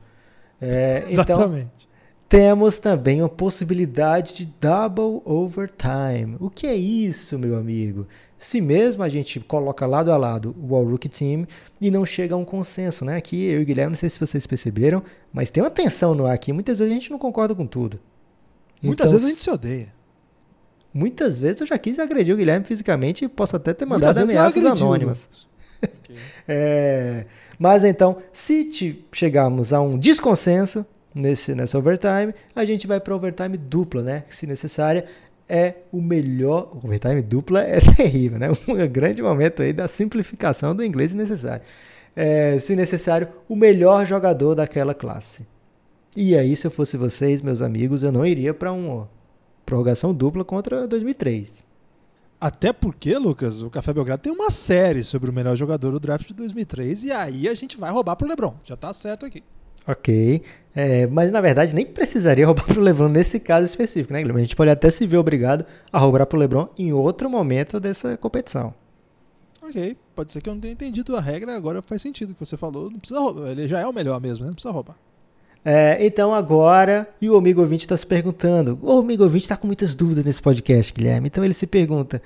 [SPEAKER 3] É, então, Exatamente. Então, temos também a possibilidade de double overtime. O que é isso, meu amigo? Se mesmo a gente coloca lado a lado o All Rookie Team e não chega a um consenso, né? Aqui eu e o Guilherme, não sei se vocês perceberam, mas tem uma tensão no ar aqui. Muitas vezes a gente não concorda com tudo.
[SPEAKER 2] Muitas então, vezes a gente se odeia.
[SPEAKER 3] Muitas vezes eu já quis agredir o Guilherme fisicamente e posso até ter mandado ameaças anônimas. Okay. é, mas então, se chegarmos a um desconsenso nesse, nessa overtime, a gente vai para overtime dupla, né? Se necessária, é o melhor. Overtime dupla é terrível, né? Um grande momento aí da simplificação do inglês necessário. É, se necessário, o melhor jogador daquela classe. E aí, se eu fosse vocês, meus amigos, eu não iria para um prorrogação dupla contra 2003.
[SPEAKER 2] Até porque, Lucas, o Café Belgrado tem uma série sobre o melhor jogador do draft de 2003 e aí a gente vai roubar pro LeBron. Já tá certo aqui.
[SPEAKER 3] Ok. É, mas na verdade nem precisaria roubar pro LeBron nesse caso específico, né, Guilherme? A gente pode até se ver obrigado a roubar pro LeBron em outro momento dessa competição.
[SPEAKER 2] Ok, pode ser que eu não tenha entendido a regra, agora faz sentido o que você falou. Não precisa roubar. Ele já é o melhor mesmo, né? Não precisa roubar.
[SPEAKER 3] É, então agora, e o amigo ouvinte está se perguntando, o amigo ouvinte está com muitas dúvidas nesse podcast, Guilherme, então ele se pergunta,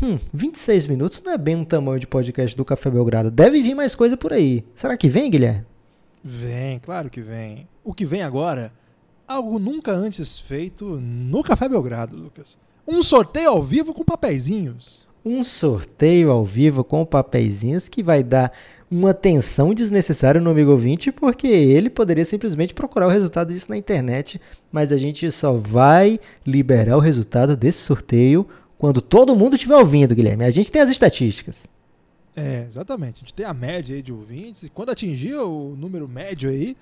[SPEAKER 3] hum, 26 minutos não é bem um tamanho de podcast do Café Belgrado, deve vir mais coisa por aí. Será que vem, Guilherme?
[SPEAKER 2] Vem, claro que vem. O que vem agora, algo nunca antes feito no Café Belgrado, Lucas. Um sorteio ao vivo com papeizinhos.
[SPEAKER 3] Um sorteio ao vivo com papeizinhos que vai dar uma tensão desnecessária no amigo ouvinte, porque ele poderia simplesmente procurar o resultado disso na internet, mas a gente só vai liberar o resultado desse sorteio quando todo mundo estiver ouvindo, Guilherme. A gente tem as estatísticas.
[SPEAKER 2] É, exatamente. A gente tem a média aí de ouvintes, e quando atingir o número médio aí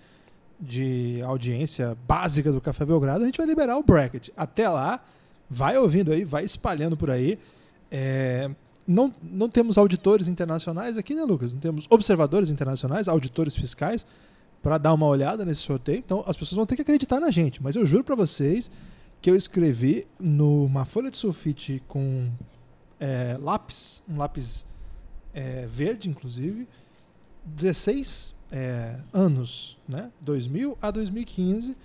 [SPEAKER 2] de audiência básica do Café Belgrado, a gente vai liberar o bracket. Até lá, vai ouvindo aí, vai espalhando por aí. É, não, não temos auditores internacionais aqui, né, Lucas? Não temos observadores internacionais, auditores fiscais, para dar uma olhada nesse sorteio. Então, as pessoas vão ter que acreditar na gente. Mas eu juro para vocês que eu escrevi numa folha de sulfite com é, lápis, um lápis é, verde, inclusive, 16 é, anos, né? 2000 a 2015.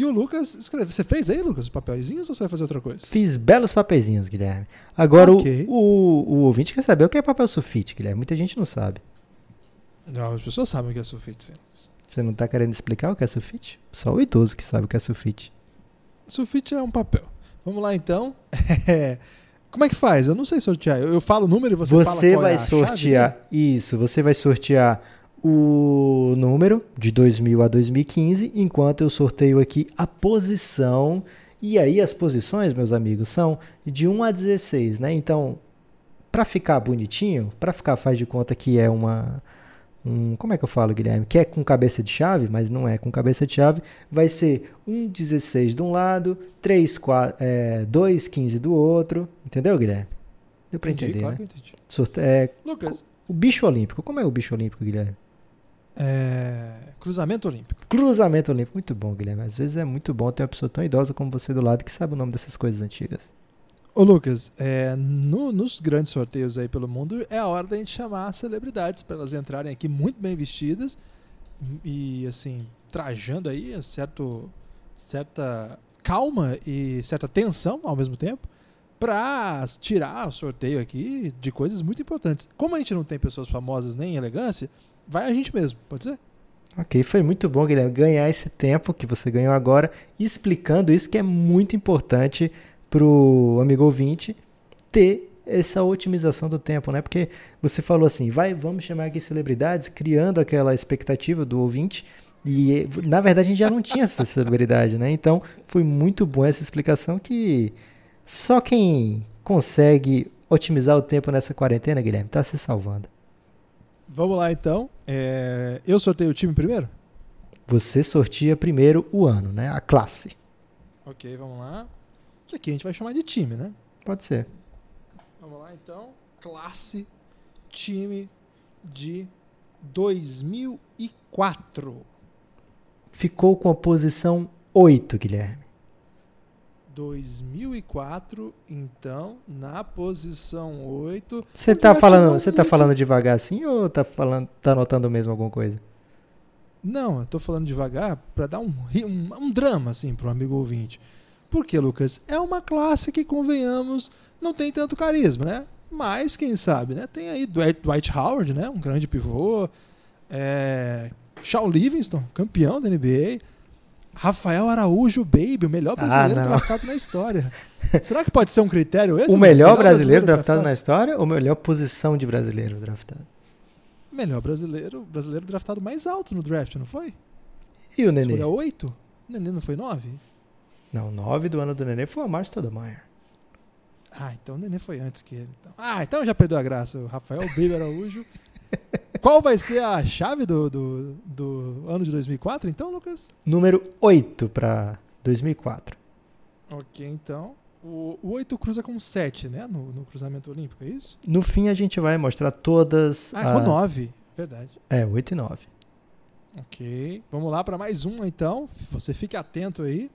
[SPEAKER 2] E o Lucas escreveu. Você fez aí, Lucas, os papeizinhos ou você vai fazer outra coisa?
[SPEAKER 3] Fiz belos papeizinhos, Guilherme. Agora,
[SPEAKER 2] Ok.
[SPEAKER 3] o, o, o ouvinte quer saber o que é papel sulfite, Guilherme. Muita gente não sabe.
[SPEAKER 2] Não, as pessoas sabem o que é sulfite, sim.
[SPEAKER 3] Você não tá querendo explicar o que é sulfite? Só o idoso que sabe o que é sulfite.
[SPEAKER 2] Sulfite é um papel. Vamos lá, então. Como é que faz? Eu não sei sortear. Eu, eu falo o número e você, fala
[SPEAKER 3] Você
[SPEAKER 2] qual é
[SPEAKER 3] vai
[SPEAKER 2] a chave
[SPEAKER 3] sortear. Isso, você vai sortear o número de 2000 a 2015, enquanto eu sorteio aqui a posição. E aí as posições, meus amigos, são de 1 a 16, né? Então, para ficar bonitinho, para ficar faz de conta que é uma um, como é que eu falo, Guilherme? Que é com cabeça de chave, mas não é com cabeça de chave. Vai ser um 16 de um lado, 3, 4, é, 2, 15 do outro. Entendeu, Guilherme? Deu
[SPEAKER 2] Entendi,
[SPEAKER 3] entender,
[SPEAKER 2] claro
[SPEAKER 3] né?
[SPEAKER 2] que eu entendi.
[SPEAKER 3] Sorte- é,
[SPEAKER 2] Lucas,
[SPEAKER 3] o bicho olímpico. Como é o bicho olímpico, Guilherme?
[SPEAKER 2] É, cruzamento olímpico.
[SPEAKER 3] Cruzamento olímpico. Muito bom, Guilherme. Às vezes é muito bom ter uma pessoa tão idosa como você do lado que sabe o nome dessas coisas antigas.
[SPEAKER 2] Ô Lucas, é, no- nos grandes sorteios aí pelo mundo, é a hora da gente chamar celebridades para elas entrarem aqui muito bem vestidas e assim, trajando aí certo, certa calma e certa tensão ao mesmo tempo para tirar o sorteio aqui de coisas muito importantes. Como a gente não tem pessoas famosas nem elegância, vai a gente mesmo, pode ser?
[SPEAKER 3] Ok, foi muito bom, Guilherme, ganhar esse tempo que você ganhou agora, explicando isso que é muito importante pro amigo ouvinte ter essa otimização do tempo, né? Porque você falou assim, vai, vamos chamar aqui celebridades, criando aquela expectativa do ouvinte, e na verdade a gente já não tinha essa celebridade, né? Então foi muito bom essa explicação que só quem consegue otimizar o tempo nessa quarentena, Guilherme, tá se salvando.
[SPEAKER 2] Vamos lá então. É, eu sorteio o time primeiro?
[SPEAKER 3] Você sortia primeiro o ano, né? A classe.
[SPEAKER 2] Ok, vamos lá. Que aqui a gente vai chamar de time, né?
[SPEAKER 3] Pode ser.
[SPEAKER 2] Vamos lá então. Classe time de 2004.
[SPEAKER 3] Ficou com a posição 8, Guilherme.
[SPEAKER 2] 2004, então, na posição 8.
[SPEAKER 3] Você
[SPEAKER 2] O
[SPEAKER 3] tá falando, você tá falando devagar assim ou tá falando, tá anotando mesmo alguma coisa?
[SPEAKER 2] Não, eu tô falando devagar para dar um, um, um drama, assim, pro amigo ouvinte. Por quê, Lucas? É uma classe que, convenhamos, não tem tanto carisma, né? Mas, quem sabe, né? Tem aí Dwight, Dwight Howard, né? Um grande pivô. É... Shaw Livingston, campeão da NBA. Rafael Araújo, baby, o melhor
[SPEAKER 3] Ah,
[SPEAKER 2] brasileiro
[SPEAKER 3] não.
[SPEAKER 2] draftado na história. Será que pode ser um critério esse?
[SPEAKER 3] o
[SPEAKER 2] Lucas?
[SPEAKER 3] melhor brasileiro draftado na história ou melhor posição de brasileiro draftado?
[SPEAKER 2] Melhor brasileiro, brasileiro draftado mais alto no draft, não foi?
[SPEAKER 3] E o Nenê?
[SPEAKER 2] Foi a 8? O Nenê não foi 9?
[SPEAKER 3] Não, 9 do ano do Nenê foi o Márcio Stoudemire.
[SPEAKER 2] Ah, então o Nenê foi antes que ele. Então. Ah, então já perdeu a graça. O Rafael Baby Araújo. Qual vai ser a chave do, do, do ano de 2004, então, Lucas?
[SPEAKER 3] Número 8 para 2004.
[SPEAKER 2] Ok, então. O, o 8 cruza com 7, né? No, no cruzamento olímpico, é isso?
[SPEAKER 3] No fim a gente vai mostrar todas.
[SPEAKER 2] Ah, com
[SPEAKER 3] as...
[SPEAKER 2] 9. Verdade.
[SPEAKER 3] É, 8 e 9.
[SPEAKER 2] Ok. Vamos lá para mais um, então. Você fique atento aí.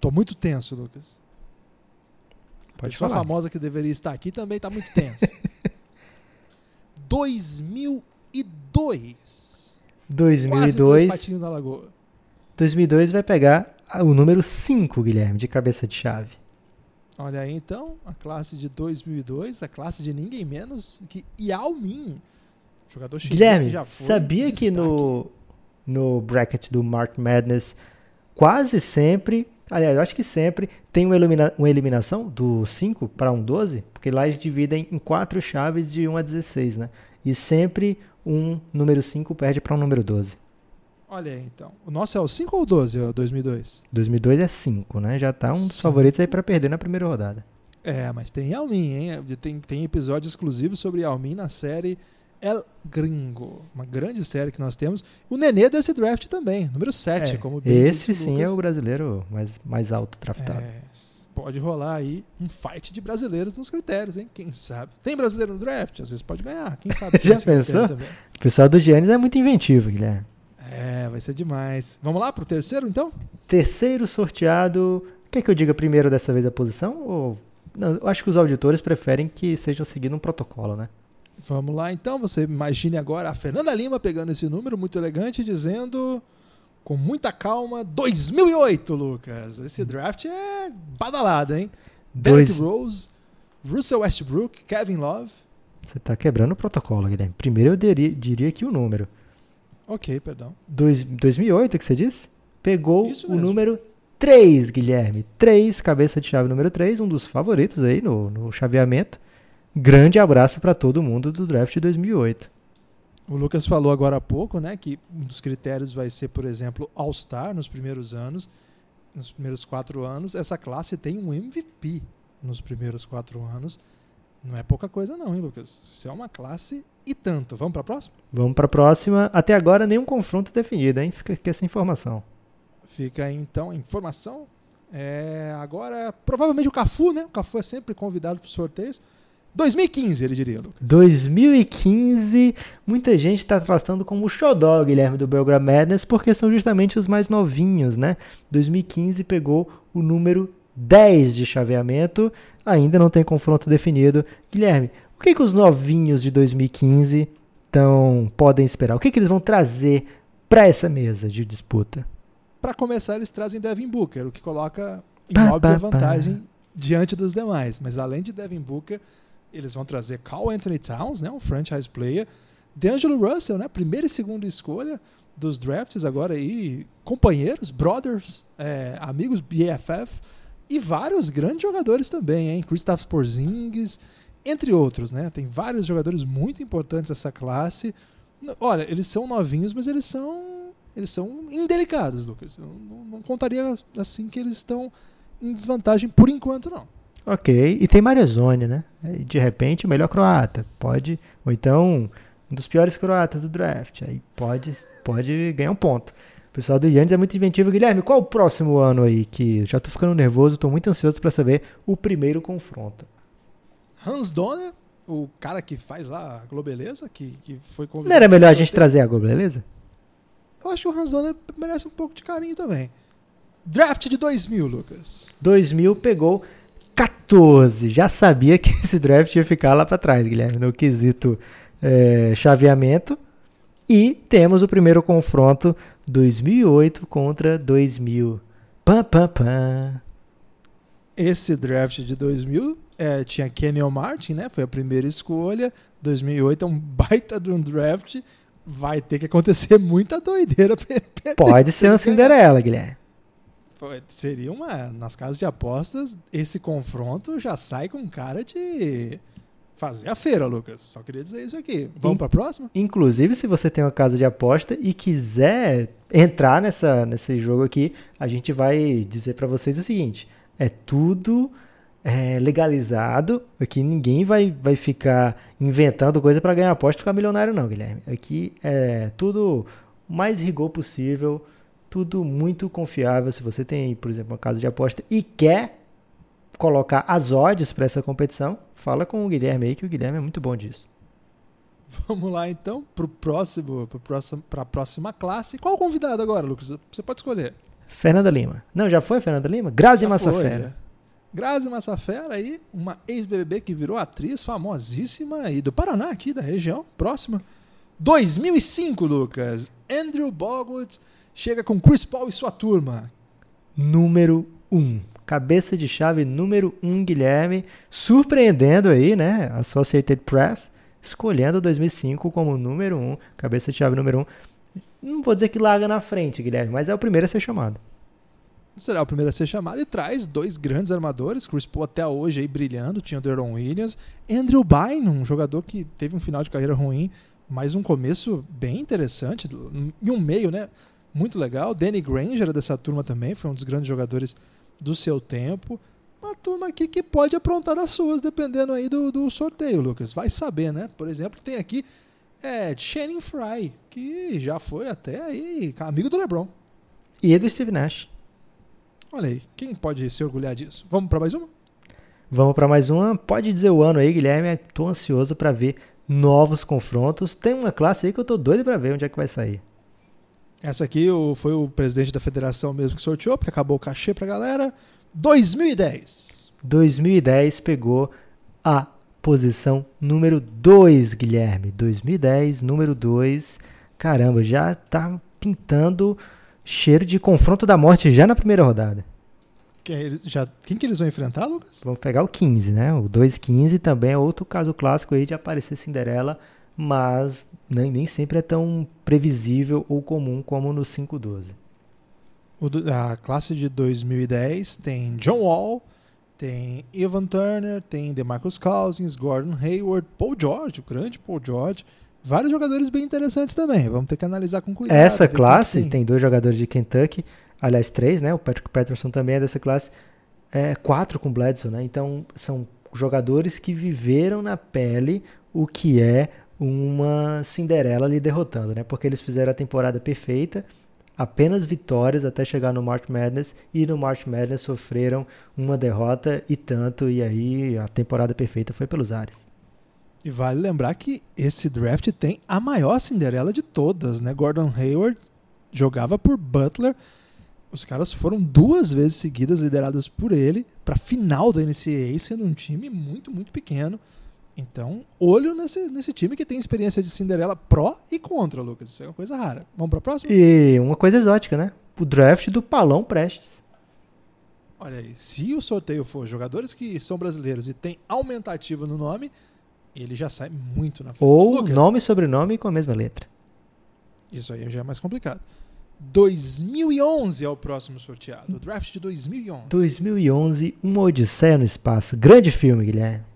[SPEAKER 2] Tô muito tenso, Lucas. A
[SPEAKER 3] Pode
[SPEAKER 2] pessoa
[SPEAKER 3] falar.
[SPEAKER 2] famosa que deveria estar aqui também tá muito tenso. 2002. Quase dois
[SPEAKER 3] 2002.
[SPEAKER 2] patinhos na lagoa.
[SPEAKER 3] 2002 vai pegar o número 5, Guilherme, de cabeça de chave.
[SPEAKER 2] Olha aí então, a classe de 2002, a classe de ninguém menos que Yao Ming, jogador chinês
[SPEAKER 3] Guilherme,
[SPEAKER 2] que já foi
[SPEAKER 3] sabia que
[SPEAKER 2] destaque.
[SPEAKER 3] no, no bracket do Mark Madness quase sempre, aliás, eu acho que sempre, tem uma, elimina- uma eliminação do 5 para um 12? Porque lá eles dividem em quatro chaves de 1 a 16, né? E sempre um número 5 perde para um número 12.
[SPEAKER 2] Olha aí então. O nosso é o 5 ou o 12, o 2002?
[SPEAKER 3] 2002 é 5, né? Já tá um dos
[SPEAKER 2] Sim.
[SPEAKER 3] favoritos aí para perder na primeira rodada.
[SPEAKER 2] É, mas tem Yao Ming, hein? Tem, tem episódio exclusivo sobre Yao Ming na série El Gringo. Uma grande série que nós temos. O Nenê desse draft também, número 7,
[SPEAKER 3] É,
[SPEAKER 2] como bem
[SPEAKER 3] esse sim é
[SPEAKER 2] Lucas.
[SPEAKER 3] o brasileiro mais, mais alto draftado.
[SPEAKER 2] É, pode rolar aí um fight de brasileiros nos critérios, hein? Quem sabe? Tem brasileiro no draft? Às vezes pode ganhar. Quem sabe?
[SPEAKER 3] Já pensou? O pessoal do Giannis é muito inventivo, Guilherme.
[SPEAKER 2] É, vai ser demais. Vamos lá pro terceiro, então?
[SPEAKER 3] Terceiro sorteado. Quer que eu diga primeiro dessa vez a posição? Ou... Não, eu acho que os auditores preferem que sejam seguindo um protocolo, né?
[SPEAKER 2] Vamos lá, então. Você imagine agora a Fernanda Lima pegando esse número muito elegante, dizendo com muita calma: 2008, Lucas. Esse draft é badalado, hein?
[SPEAKER 3] Dois...
[SPEAKER 2] Derrick Rose, Russell Westbrook, Kevin Love.
[SPEAKER 3] Você tá quebrando o protocolo, Guilherme. Primeiro eu diria, diria que o número.
[SPEAKER 2] Ok, perdão.
[SPEAKER 3] Dois, 2008, que você disse? Pegou o número 3, Guilherme. 3, cabeça de chave número 3, um dos favoritos aí no, no chaveamento. Grande abraço para todo mundo do draft de 2008.
[SPEAKER 2] O Lucas falou agora há pouco, né, que um dos critérios vai ser, por exemplo, All-Star nos primeiros anos, nos primeiros quatro anos. Essa classe tem um MVP nos primeiros quatro anos. Não é pouca coisa, não, hein, Lucas? Isso é uma classe e tanto. Vamos para a próxima?
[SPEAKER 3] Vamos para a próxima. Até agora nenhum confronto definido, hein? Fica aqui essa informação.
[SPEAKER 2] Fica aí, então a informação. É, agora, provavelmente o Cafu, né? O Cafu é sempre convidado para os sorteios. 2015, ele diria, Lucas.
[SPEAKER 3] 2015, muita gente está tratando como o xodó, Guilherme, do Belgrade Madness, porque são justamente os mais novinhos, né? 2015 pegou o número 10 de chaveamento, ainda não tem confronto definido. Guilherme, o que, que os novinhos de 2015 tão, podem esperar? O que, que eles vão trazer para essa mesa de disputa?
[SPEAKER 2] Para começar, eles trazem Devin Booker, o que coloca em
[SPEAKER 3] Pá,
[SPEAKER 2] óbvia
[SPEAKER 3] pá, pá.
[SPEAKER 2] vantagem diante dos demais. Mas além de Devin Booker, eles vão trazer Carl Anthony Towns, né, um franchise player, D'Angelo Russell, né, primeira e segunda escolha dos drafts agora aí, companheiros, brothers, é, amigos BFF e vários grandes jogadores também, hein, Kristaps Porzingis, entre outros, né? Tem vários jogadores muito importantes dessa classe. Olha, eles são novinhos, mas eles são eles são indelicados, Lucas. Eu não, não contaria assim que eles estão em desvantagem por enquanto, não.
[SPEAKER 3] Ok, e tem Mariozone, né? De repente, o melhor croata. Pode, ou então, um dos piores croatas do draft. Aí pode, pode ganhar um ponto. O pessoal do Yannis é muito inventivo. Guilherme, qual o próximo ano aí? Que já tô ficando nervoso, tô muito ansioso para saber o primeiro confronto.
[SPEAKER 2] Hans Donner, o cara que faz lá a Globeleza, que, que foi convidado.
[SPEAKER 3] Não era melhor a gente trazer a Globo, beleza?
[SPEAKER 2] Eu acho que o Hans Donner merece um pouco de carinho também. Draft de 2000, Lucas.
[SPEAKER 3] 2000 pegou 14. Já sabia que esse draft ia ficar lá para trás, Guilherme, no quesito é, chaveamento. E temos o primeiro confronto 2008 contra 2000. Pam, pam, pam.
[SPEAKER 2] Esse draft de 2000 é, tinha Kenyon Martin, né? Foi a primeira escolha. 2008 é um baita de um draft. Vai ter que acontecer muita doideira.
[SPEAKER 3] Pode ser uma Cinderela, Guilherme.
[SPEAKER 2] Seria uma. Nas casas de apostas, esse confronto já sai com cara de fazer a feira, Lucas. Só queria dizer isso aqui. Vamos para a próxima?
[SPEAKER 3] Inclusive, se você tem uma casa de aposta e quiser entrar nessa, nesse jogo aqui, a gente vai dizer para vocês o seguinte: é tudo é, legalizado. Aqui ninguém vai, vai ficar inventando coisa para ganhar aposta e ficar milionário, não, Guilherme. Aqui é tudo o mais rigor possível. Tudo muito confiável. Se você tem, por exemplo, uma casa de aposta e quer colocar as odds para essa competição, fala com o Guilherme aí, que o Guilherme é muito bom disso.
[SPEAKER 2] Vamos lá então para próximo, para a próxima classe. Qual o convidado agora, Lucas? Você pode escolher.
[SPEAKER 3] Fernanda Lima. Não, já foi Fernanda Lima? Grazi Massafera.
[SPEAKER 2] Grazi Massafera aí, uma ex-BBB que virou atriz famosíssima aí do Paraná, aqui da região, próxima. 2005, Lucas. Andrew Bogut chega com Chris Paul e sua turma.
[SPEAKER 3] Número 1. Um. Cabeça de chave número 1, um, Guilherme. Surpreendendo aí, né? Associated Press escolhendo 2005 como número 1, um, cabeça de chave número 1. Um. Não vou dizer que larga na frente, Guilherme, mas é o primeiro a ser chamado.
[SPEAKER 2] Será o primeiro a ser chamado e traz dois grandes armadores, Chris Paul até hoje aí brilhando, tinha o Deron Williams, Andrew Bynum, um jogador que teve um final de carreira ruim, mas um começo bem interessante e um meio, né, muito legal. Danny Granger era dessa turma também, foi um dos grandes jogadores do seu tempo uma turma aqui que pode aprontar as suas, dependendo aí do, do sorteio, Lucas. Vai saber, né? Por exemplo, tem aqui é, Channing Fry, que já foi até aí amigo do LeBron.
[SPEAKER 3] E do Steve Nash.
[SPEAKER 2] Olha aí, quem pode se orgulhar disso? Vamos para mais uma?
[SPEAKER 3] Vamos para mais uma. Pode dizer o ano aí, Guilherme. Estou ansioso para ver novos confrontos. Tem uma classe aí que eu tô doido para ver onde é que vai sair.
[SPEAKER 2] Essa aqui foi o presidente da federação mesmo que sorteou, porque acabou o cachê pra galera. 2010.
[SPEAKER 3] 2010 pegou a posição número 2, Guilherme. 2010, número 2. Caramba, já tá pintando cheiro de confronto da morte já na primeira rodada.
[SPEAKER 2] Quem, já, quem que eles vão enfrentar, Lucas?
[SPEAKER 3] Vamos pegar o 15, né? O 2-15 também é outro caso clássico aí de aparecer Cinderela, mas nem, nem sempre é tão previsível ou comum como no 5-12
[SPEAKER 2] a classe de 2010 tem John Wall, tem Evan Turner, tem DeMarcus Cousins, Gordon Hayward, Paul George, o grande Paul George. Vários jogadores bem interessantes também. Vamos ter que analisar com cuidado.
[SPEAKER 3] Essa classe tem. tem dois jogadores de Kentucky, aliás, três, né? O Patrick Patterson também é dessa classe. É, quatro com Bledsoe, né? Então são jogadores que viveram na pele o que é uma Cinderela ali derrotando, né? Porque eles fizeram a temporada perfeita apenas vitórias até chegar no March Madness e no March Madness sofreram uma derrota e tanto, e aí a temporada perfeita foi pelos ares.
[SPEAKER 2] E vale lembrar que esse draft tem a maior Cinderela de todas, né? Gordon Hayward jogava por Butler. Os caras foram duas vezes seguidas lideradas por ele para final da NCAA, sendo um time muito, muito pequeno. Então, olho nesse, nesse time que tem experiência de Cinderela pró e contra, Lucas. Isso é uma coisa rara. Vamos para próxima?
[SPEAKER 3] E uma coisa exótica, né? O draft do Palão Prestes.
[SPEAKER 2] Olha aí, se o sorteio for jogadores que são brasileiros e tem aumentativo no nome, ele já sai muito na frente.
[SPEAKER 3] Ou Lucas, nome e sobrenome com a mesma letra.
[SPEAKER 2] Isso aí já é mais complicado. 2011 é o próximo sorteado. O draft de 2011.
[SPEAKER 3] 2011, Uma Odisseia no Espaço. Grande filme, Guilherme.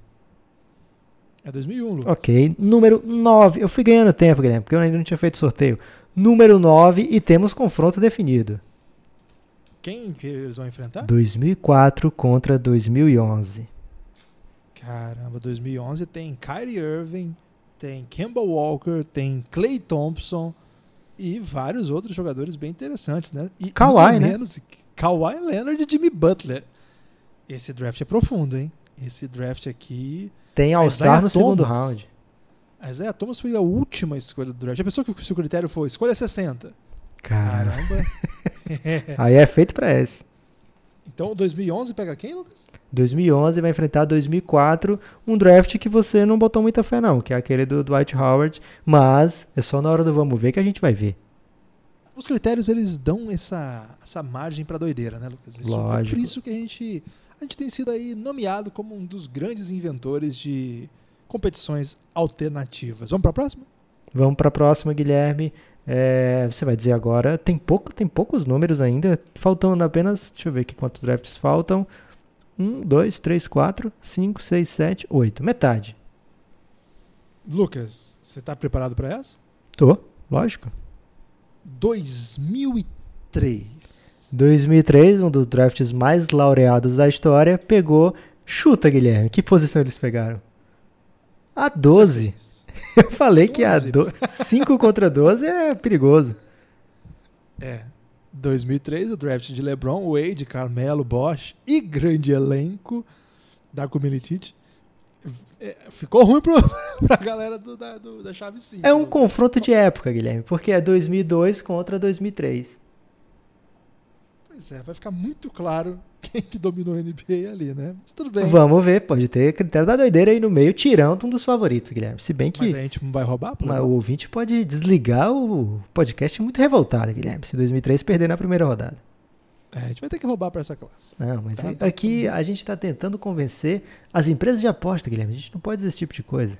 [SPEAKER 2] É 2001, Lucas.
[SPEAKER 3] Ok. Número 9. Eu fui ganhando tempo, Guilherme, porque eu ainda não tinha feito sorteio. Número 9 e temos confronto definido.
[SPEAKER 2] Quem que eles vão enfrentar?
[SPEAKER 3] 2004 contra 2011.
[SPEAKER 2] Caramba, 2011 tem Kyrie Irving, tem Kemba Walker, tem Clay Thompson e vários outros jogadores bem interessantes, né? E
[SPEAKER 3] Kawhi, né? Menos,
[SPEAKER 2] Kawhi Leonard e Jimmy Butler. Esse draft é profundo, hein? Esse draft aqui
[SPEAKER 3] tem All-Star no segundo round.
[SPEAKER 2] A Isaiah Thomas foi a última escolha do draft. A pessoa que o seu critério foi escolha 60.
[SPEAKER 3] Caramba. Aí é feito para esse.
[SPEAKER 2] Então, 2011 pega quem, Lucas?
[SPEAKER 3] 2011 vai enfrentar 2004, um draft que você não botou muita fé não, que é aquele do Dwight Howard, mas é só na hora do vamos ver que a gente vai ver.
[SPEAKER 2] Os critérios eles dão essa, essa margem para doideira, né, Lucas?
[SPEAKER 3] Isso, Lógico.
[SPEAKER 2] É por isso que a gente a gente tem sido aí nomeado como um dos grandes inventores de competições alternativas. Vamos para a próxima?
[SPEAKER 3] Vamos para a próxima, Guilherme. É, você vai dizer agora, tem, pouco, tem poucos números ainda, faltando apenas, deixa eu ver aqui quantos drafts faltam. 1, 2, 3, 4, 5, 6, 7, 8. Metade.
[SPEAKER 2] Lucas, você está preparado para essa?
[SPEAKER 3] Tô, lógico.
[SPEAKER 2] 2003.
[SPEAKER 3] 2003, um dos drafts mais laureados da história, pegou. Chuta, Guilherme, que posição eles pegaram? A 12. Eu falei 12. que a 5 contra 12 é perigoso.
[SPEAKER 2] É. 2003, o draft de LeBron, Wade, Carmelo, Bosch e grande elenco, Darko Milicic. É, ficou ruim pro, pra galera do, da, do, da chave 5.
[SPEAKER 3] É um confronto de época, Guilherme, porque é 2002 contra 2003.
[SPEAKER 2] Pois é, vai ficar muito claro quem que dominou a NBA ali, né? Mas tudo bem.
[SPEAKER 3] Vamos ver, pode ter critério da doideira aí no meio, tirando um dos favoritos, Guilherme. Se bem que.
[SPEAKER 2] Mas a gente não vai roubar?
[SPEAKER 3] Mas o ouvinte pode desligar o podcast muito revoltado, Guilherme, se 2003 perder na primeira rodada.
[SPEAKER 2] É, a gente vai ter que roubar para essa classe.
[SPEAKER 3] Não, mas tá, tá aqui tá a gente está tentando convencer as empresas de aposta, Guilherme. A gente não pode dizer esse tipo de coisa.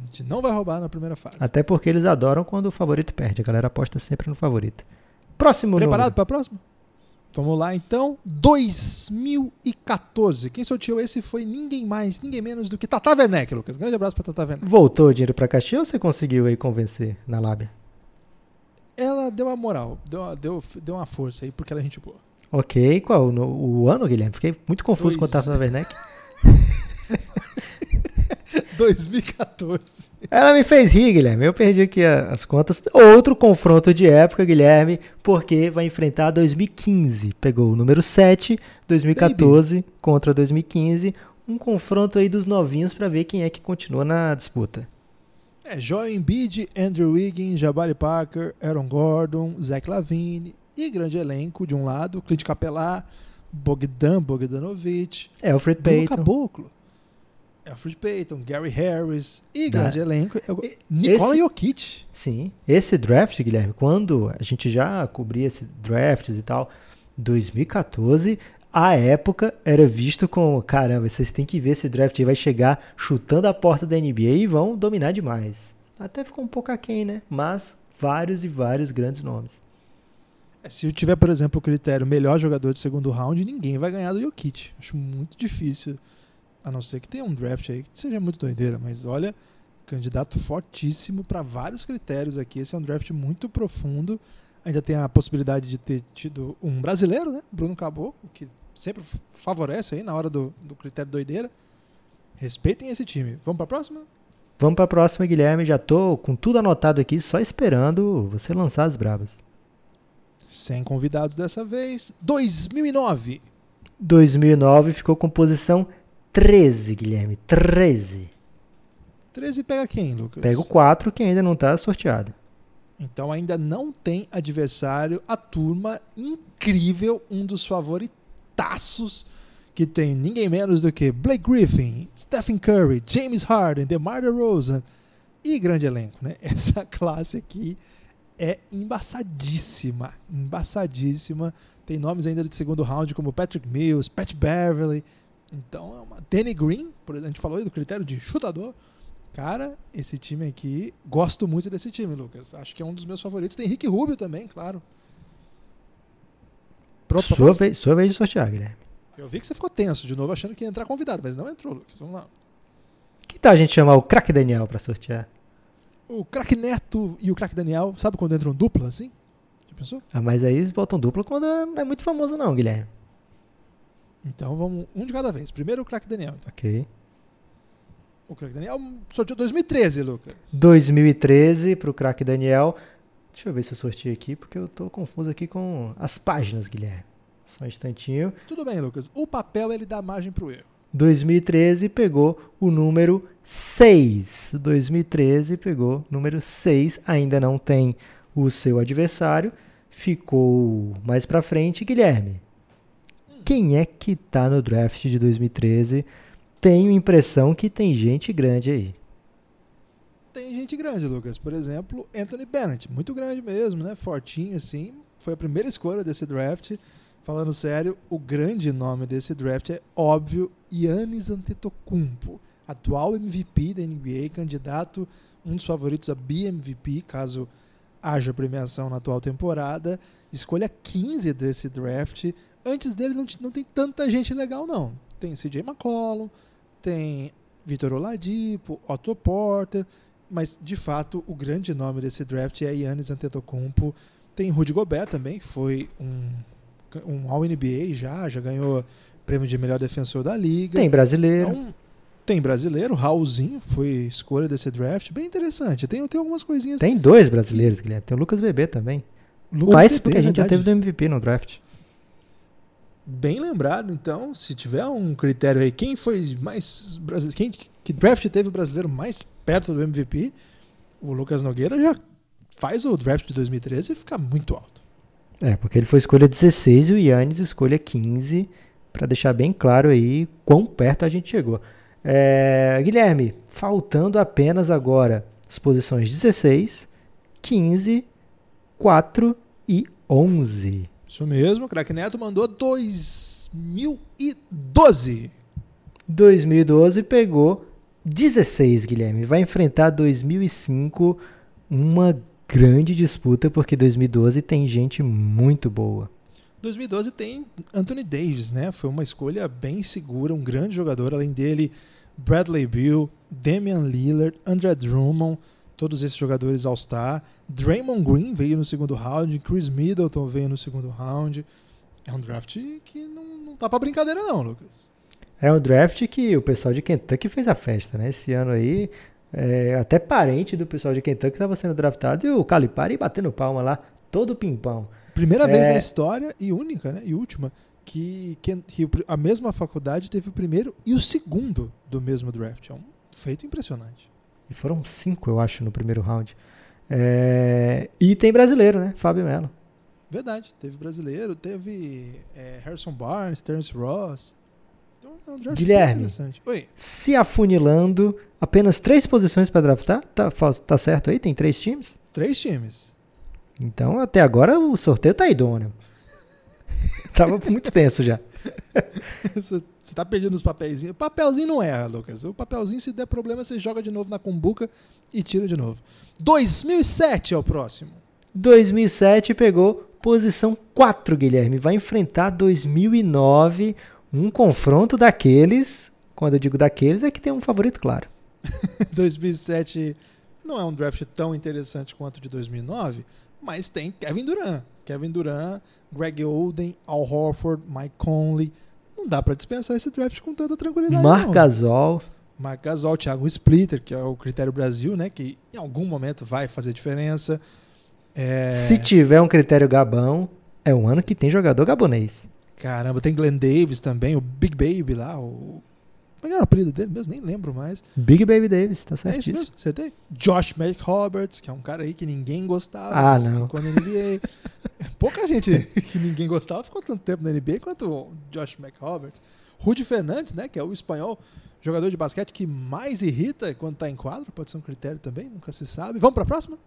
[SPEAKER 2] A gente não vai roubar na primeira fase.
[SPEAKER 3] Até porque eles adoram quando o favorito perde. A galera aposta sempre no favorito. Próximo
[SPEAKER 2] Preparado para a próxima? Vamos lá então. 2014. Quem sorteou esse foi ninguém mais, ninguém menos do que Tata Werneck, Lucas. Grande abraço para Tata Werneck.
[SPEAKER 3] Voltou o dinheiro para Caxias ou você conseguiu aí convencer na lábia?
[SPEAKER 2] ela deu uma moral, deu uma, deu, deu uma força aí, porque ela é gente boa.
[SPEAKER 3] Ok, qual? No, o ano, Guilherme? Fiquei muito confuso com a Taça Werneck.
[SPEAKER 2] 2014.
[SPEAKER 3] Ela me fez rir, Guilherme. Eu perdi aqui as contas. Outro confronto de época, Guilherme, porque vai enfrentar 2015. Pegou o número 7, 2014 Baby. contra 2015. Um confronto aí dos novinhos para ver quem é que continua na disputa.
[SPEAKER 2] É, Joel Embiid, Andrew Wiggins, Jabari Parker, Aaron Gordon, Zach Lavine e grande elenco de um lado, Clint Capela, Bogdan Bogdanovic,
[SPEAKER 3] Alfred Payton.
[SPEAKER 2] Caboclo. Alfred Payton, Gary Harris e grande elenco, Nikola esse... Jokic.
[SPEAKER 3] Sim, esse draft, Guilherme, quando a gente já cobria esse drafts e tal, 2014, a época era visto como, caramba, vocês têm que ver esse draft aí vai chegar chutando a porta da NBA e vão dominar demais. Até ficou um pouco aquém, né? Mas vários e vários grandes nomes.
[SPEAKER 2] É, se eu tiver, por exemplo, o critério melhor jogador de segundo round, ninguém vai ganhar do Jokic. Acho muito difícil. A não ser que tenha um draft aí que seja muito doideira, mas olha, candidato fortíssimo para vários critérios aqui. Esse é um draft muito profundo. Ainda tem a possibilidade de ter tido um brasileiro, né? Bruno Caboclo, que sempre favorece aí na hora do, do critério doideira. Respeitem esse time. Vamos para a próxima?
[SPEAKER 3] Vamos para a próxima, Guilherme. Já tô com tudo anotado aqui, só esperando você lançar as bravas.
[SPEAKER 2] Sem convidados dessa vez. 2009.
[SPEAKER 3] 2009 ficou com posição 13, Guilherme. 13.
[SPEAKER 2] 13 pega quem, Lucas?
[SPEAKER 3] Pega o 4, que ainda não está sorteado.
[SPEAKER 2] Então ainda não tem adversário. A turma incrível, um dos favoritos taços que tem ninguém menos do que Blake Griffin, Stephen Curry, James Harden, DeMar DeRozan e grande elenco, né? Essa classe aqui é embaçadíssima, embaçadíssima. Tem nomes ainda de segundo round como Patrick Mills, Pat Beverly. Então, é uma Danny Green, por exemplo, a gente falou aí do critério de chutador. Cara, esse time aqui, gosto muito desse time, Lucas. Acho que é um dos meus favoritos. Tem Rick Rubio também, claro.
[SPEAKER 3] Pronto sua, vez, sua vez de sortear, Guilherme.
[SPEAKER 2] Eu vi que você ficou tenso de novo, achando que ia entrar convidado, mas não entrou, Lucas. Vamos lá.
[SPEAKER 3] Que tal a gente chamar o Crack Daniel para sortear?
[SPEAKER 2] O Crack Neto e o Crack Daniel, sabe quando entram dupla assim? Já pensou?
[SPEAKER 3] Ah, mas aí eles botam dupla quando não é muito famoso, não, Guilherme.
[SPEAKER 2] Então vamos um de cada vez. Primeiro o Crack Daniel. Então.
[SPEAKER 3] Ok.
[SPEAKER 2] O Crack Daniel sorteou 2013, Lucas.
[SPEAKER 3] 2013 pro Crack Daniel. Deixa eu ver se eu sorteio aqui, porque eu tô confuso aqui com as páginas, Guilherme. Só um instantinho.
[SPEAKER 2] Tudo bem, Lucas. O papel ele dá margem pro erro.
[SPEAKER 3] 2013 pegou o número 6. 2013 pegou número 6. Ainda não tem o seu adversário. Ficou mais para frente, Guilherme. Quem é que tá no draft de 2013? Tenho impressão que tem gente grande aí
[SPEAKER 2] tem gente grande, Lucas. Por exemplo, Anthony Bennett, muito grande mesmo, né? Fortinho assim. Foi a primeira escolha desse draft. Falando sério, o grande nome desse draft é óbvio Yannis Antetokounmpo, atual MVP da NBA, candidato, um dos favoritos a BMVP, caso haja premiação na atual temporada. Escolha 15 desse draft. Antes dele não, não tem tanta gente legal, não. Tem CJ McCollum, tem Vitor Oladipo, Otto Porter, mas de fato o grande nome desse draft é Yannis Antetokounmpo. Tem Rudy Gobert também, que foi um, um All-NBA já, já ganhou prêmio de melhor defensor da liga.
[SPEAKER 3] Tem brasileiro. Então,
[SPEAKER 2] tem brasileiro, Raulzinho foi escolha desse draft, bem interessante. Tem, tem algumas coisinhas.
[SPEAKER 3] Tem dois brasileiros, Guilherme. Tem o Lucas Bebê também.
[SPEAKER 2] Lucas
[SPEAKER 3] Mais
[SPEAKER 2] Bebê,
[SPEAKER 3] porque a gente já teve do MVP no draft.
[SPEAKER 2] Bem lembrado, então, se tiver um critério aí, quem foi mais brasileiro, quem que draft teve o brasileiro mais perto do MVP, o Lucas Nogueira já faz o draft de 2013 e fica muito alto.
[SPEAKER 3] É, porque ele foi escolha 16 e o Yannis escolha 15, pra deixar bem claro aí quão perto a gente chegou. É, Guilherme, faltando apenas agora as posições 16, 15, 4 e 11.
[SPEAKER 2] Isso mesmo, o Crack Neto mandou 2012.
[SPEAKER 3] 2012 pegou 16, Guilherme. Vai enfrentar 2005, uma grande disputa, porque 2012 tem gente muito boa.
[SPEAKER 2] 2012 tem Anthony Davis, né? Foi uma escolha bem segura, um grande jogador. Além dele, Bradley Beal, Damian Lillard, André Drummond, todos esses jogadores All-Star. Draymond Green veio no segundo round, Chris Middleton veio no segundo round. É um draft que não, não tá pra brincadeira, não, Lucas.
[SPEAKER 3] É um draft que o pessoal de Kentucky fez a festa, né? Esse ano aí, é, até parente do pessoal de Kentucky estava sendo draftado e o Calipari batendo palma lá, todo pimpão.
[SPEAKER 2] Primeira vez
[SPEAKER 3] É.
[SPEAKER 2] na história e única, né? E última, que, que a mesma faculdade teve o primeiro e o segundo do mesmo draft. É um feito impressionante.
[SPEAKER 3] E foram cinco, eu acho, no primeiro round. É, e tem brasileiro, né? Fábio Melo.
[SPEAKER 2] Verdade, teve brasileiro, teve é, Harrison Barnes, Terence Ross. Então, é um draft
[SPEAKER 3] Guilherme.
[SPEAKER 2] Oi,
[SPEAKER 3] Se afunilando, apenas três posições para draftar? Tá, tá certo aí? Tem três times?
[SPEAKER 2] três times.
[SPEAKER 3] Então, até agora, o sorteio tá idôneo. Tava muito tenso já.
[SPEAKER 2] Você tá pedindo os papeizinhos. Papelzinho não é, Lucas. O papelzinho, se der problema, você joga de novo na cumbuca e tira de novo. 2007 é o próximo.
[SPEAKER 3] 2007 pegou posição 4, Guilherme. Vai enfrentar 2009, um confronto daqueles. Quando eu digo daqueles, é que tem um favorito claro.
[SPEAKER 2] 2007 não é um draft tão interessante quanto o de 2009, mas tem Kevin Durant. Kevin Durant, Greg Oden, Al Horford, Mike Conley. Não dá pra dispensar esse draft com tanta tranquilidade.
[SPEAKER 3] Marc
[SPEAKER 2] não.
[SPEAKER 3] Gasol,
[SPEAKER 2] Marc Gasol, Thiago Splitter, que é o critério Brasil, né? Que em algum momento vai fazer diferença. É,
[SPEAKER 3] se tiver um critério gabão, é um ano que tem jogador gabonês.
[SPEAKER 2] Caramba, tem Glenn Davis também, o Big Baby lá. O... Como era o apelido dele mesmo? Nem lembro mais.
[SPEAKER 3] Big Baby Davis, tá
[SPEAKER 2] É isso mesmo, acertei. Josh McRoberts, que é um cara aí que ninguém gostava.
[SPEAKER 3] Ah, não.
[SPEAKER 2] Ficou na NBA. Pouca gente que ninguém gostava ficou tanto tempo na NBA quanto o Josh McRoberts. Rudy Fernandes, né, que é o espanhol jogador de basquete que mais irrita quando tá em quadro, pode ser um critério também, nunca se sabe. Vamos pra próxima?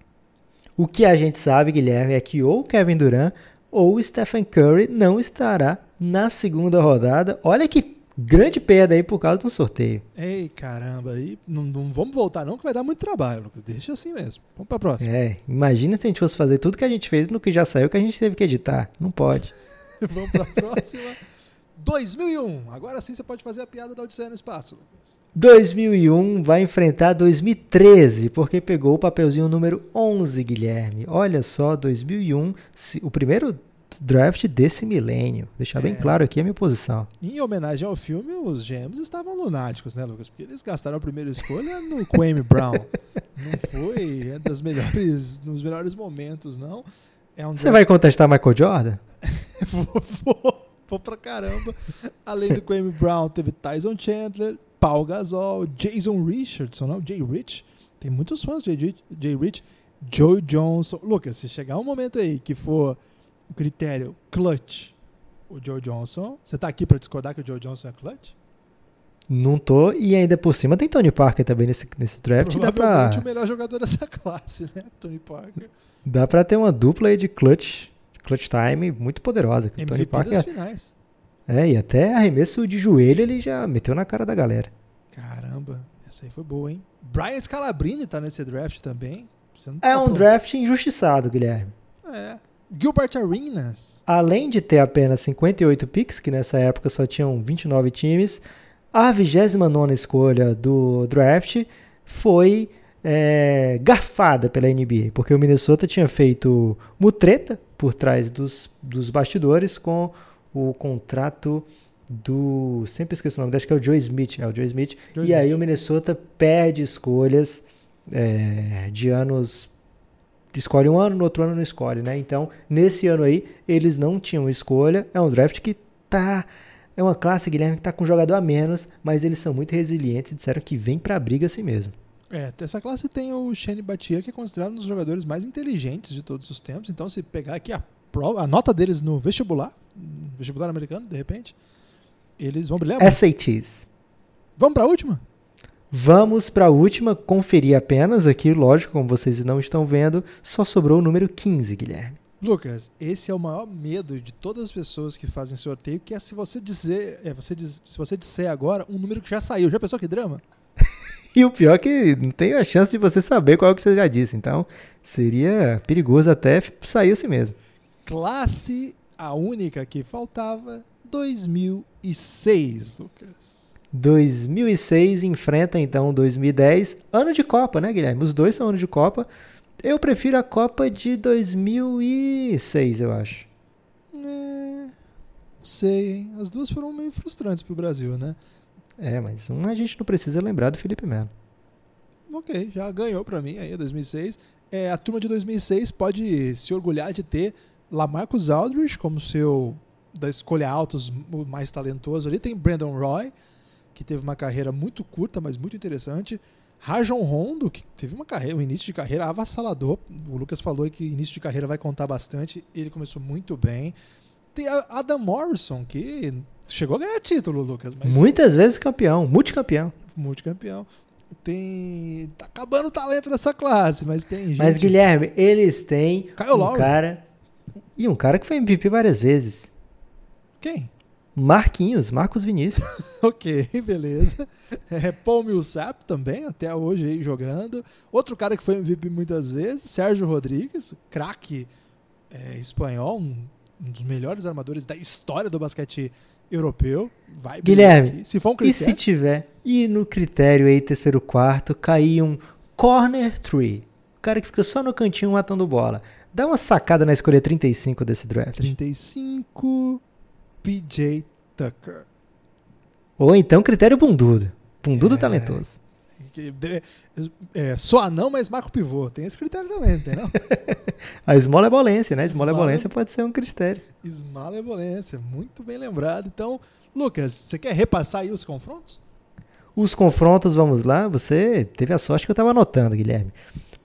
[SPEAKER 3] O que a gente sabe, Guilherme, é que ou Kevin Durant ou Stephen Curry não estará na segunda rodada. Olha que grande perda aí por causa do sorteio.
[SPEAKER 2] Ei, caramba, aí não, não vamos voltar não que vai dar muito trabalho, Lucas. Deixa assim mesmo. Vamos pra próxima.
[SPEAKER 3] É, imagina se a gente fosse fazer tudo que a gente fez no que já saiu que a gente teve que editar. Não pode.
[SPEAKER 2] Vamos pra próxima. 2001. Agora sim você pode fazer a piada da Odisseia no Espaço, Lucas.
[SPEAKER 3] 2001 vai enfrentar 2013, porque pegou o papelzinho número 11, Guilherme. Olha só, 2001, se- o primeiro draft desse milênio. Deixar bem
[SPEAKER 2] É.
[SPEAKER 3] claro aqui a minha posição.
[SPEAKER 2] Em homenagem ao filme, os GMs estavam lunáticos, né, Lucas? Porque eles gastaram a primeira escolha no Kwame Brown. Não foi das melhores, nos melhores momentos, não. É um
[SPEAKER 3] Você
[SPEAKER 2] draft
[SPEAKER 3] vai contestar Michael Jordan?
[SPEAKER 2] vou, vou, vou pra caramba. Além do Kwame Brown, teve Tyson Chandler, Paul Gasol, Jason Richardson, não? Jay Rich. Tem muitos fãs de Jay Rich. Joe Johnson. Lucas, se chegar um momento aí que for o critério clutch, o Joe Johnson, você tá aqui pra discordar que o Joe Johnson é clutch?
[SPEAKER 3] Não tô. E ainda por cima tem Tony Parker também nesse, nesse draft. Dá pra,
[SPEAKER 2] o melhor jogador dessa classe, né? Tony Parker.
[SPEAKER 3] dá pra ter uma dupla aí de clutch, clutch time muito poderosa. que o Tony
[SPEAKER 2] MVP das
[SPEAKER 3] Parker.
[SPEAKER 2] finais.
[SPEAKER 3] É, e até arremesso de joelho ele já meteu na cara da galera.
[SPEAKER 2] Caramba, essa aí foi boa, hein? Brian Scalabrini tá nesse draft também.
[SPEAKER 3] É
[SPEAKER 2] tá
[SPEAKER 3] um
[SPEAKER 2] pronto.
[SPEAKER 3] draft injustiçado, Guilherme.
[SPEAKER 2] É. Gilbert Arenas.
[SPEAKER 3] Além de ter apenas 58 picks, que nessa época só tinham 29 times, a 29 escolha do draft foi é, garfada pela NBA, porque o Minnesota tinha feito mutreta por trás dos, dos bastidores com o contrato do. Sempre esqueço o nome, acho que é o Joe Smith. É o Joe Smith.
[SPEAKER 2] Joe
[SPEAKER 3] e aí
[SPEAKER 2] Smith.
[SPEAKER 3] o Minnesota perde escolhas é, de anos escolhe um ano, no outro ano não escolhe, né? Então, nesse ano aí, eles não tinham escolha. É um draft que tá. É uma classe, Guilherme, que tá com um jogador a menos, mas eles são muito resilientes e disseram que vem pra briga assim mesmo.
[SPEAKER 2] É, essa classe tem o Shane Batia, que é considerado um dos jogadores mais inteligentes de todos os tempos. Então, se pegar aqui a, prova, a nota deles no vestibular, vestibular americano, de repente, eles vão brilhar.
[SPEAKER 3] SATs.
[SPEAKER 2] Vamos pra última?
[SPEAKER 3] Vamos para a última, conferir apenas aqui, lógico, como vocês não estão vendo, só sobrou o número 15, Guilherme.
[SPEAKER 2] Lucas, esse é o maior medo de todas as pessoas que fazem sorteio, que é se você dizer, é, você diz- se você disser agora um número que já saiu. Já pensou que drama?
[SPEAKER 3] E o pior é que não tem a chance de você saber qual é o que você já disse, então seria perigoso até sair assim mesmo.
[SPEAKER 2] Classe, a única que faltava, 2006, Lucas.
[SPEAKER 3] 2006 enfrenta então 2010, ano de Copa, né, Guilherme? Os dois são ano de Copa. Eu prefiro a Copa de 2006, eu acho.
[SPEAKER 2] É, não sei, hein? As duas foram meio frustrantes pro Brasil, né?
[SPEAKER 3] É, mas um a gente não precisa lembrar do Felipe Melo.
[SPEAKER 2] Ok, já ganhou pra mim aí, 2006. É, a turma de 2006 pode se orgulhar de ter Lamarcus Aldridge como seu da escolha altos o mais talentoso ali. Tem Brandon Roy, que teve uma carreira muito curta, mas muito interessante. Rajon Rondo, que teve uma carreira, um início de carreira avassalador. O Lucas falou que início de carreira vai contar bastante. Ele começou muito bem. Tem a Adam Morrison, que chegou a ganhar título, Lucas,
[SPEAKER 3] Muitas vezes campeão, multicampeão.
[SPEAKER 2] multicampeão. Tem. Tá acabando o talento dessa classe, mas tem gente.
[SPEAKER 3] Mas, Guilherme, eles têm
[SPEAKER 2] Kyle
[SPEAKER 3] um
[SPEAKER 2] Lowry.
[SPEAKER 3] cara. E um cara que foi MVP várias vezes.
[SPEAKER 2] Quem?
[SPEAKER 3] Marquinhos, Marcos Vinícius.
[SPEAKER 2] Ok, beleza. É, Paul Millsap também, até hoje aí jogando. Outro cara que foi MVP muitas vezes, Sérgio Rodrigues, craque é, espanhol, um, um dos melhores armadores da história do basquete europeu. Vai
[SPEAKER 3] Guilherme,
[SPEAKER 2] se for um
[SPEAKER 3] E se
[SPEAKER 2] critério,
[SPEAKER 3] tiver, e no critério aí, terceiro quarto, cair um corner three. O cara que fica só no cantinho matando bola. Dá uma sacada na escolha 35 desse draft.
[SPEAKER 2] 35, PJ Tucker.
[SPEAKER 3] Ou então critério bundudo. Bundudo
[SPEAKER 2] É.
[SPEAKER 3] talentoso.
[SPEAKER 2] Que de- É, só anão, mas marco pivô. Tem esse critério também, entendeu?
[SPEAKER 3] A esmola é bolência, né? Esmola é
[SPEAKER 2] Esmola-
[SPEAKER 3] bolência pode ser um critério.
[SPEAKER 2] Esmalevolência, muito bem lembrado. Então, Lucas, você quer repassar aí os confrontos?
[SPEAKER 3] Os confrontos, vamos lá. Você teve a sorte que eu tava anotando, Guilherme.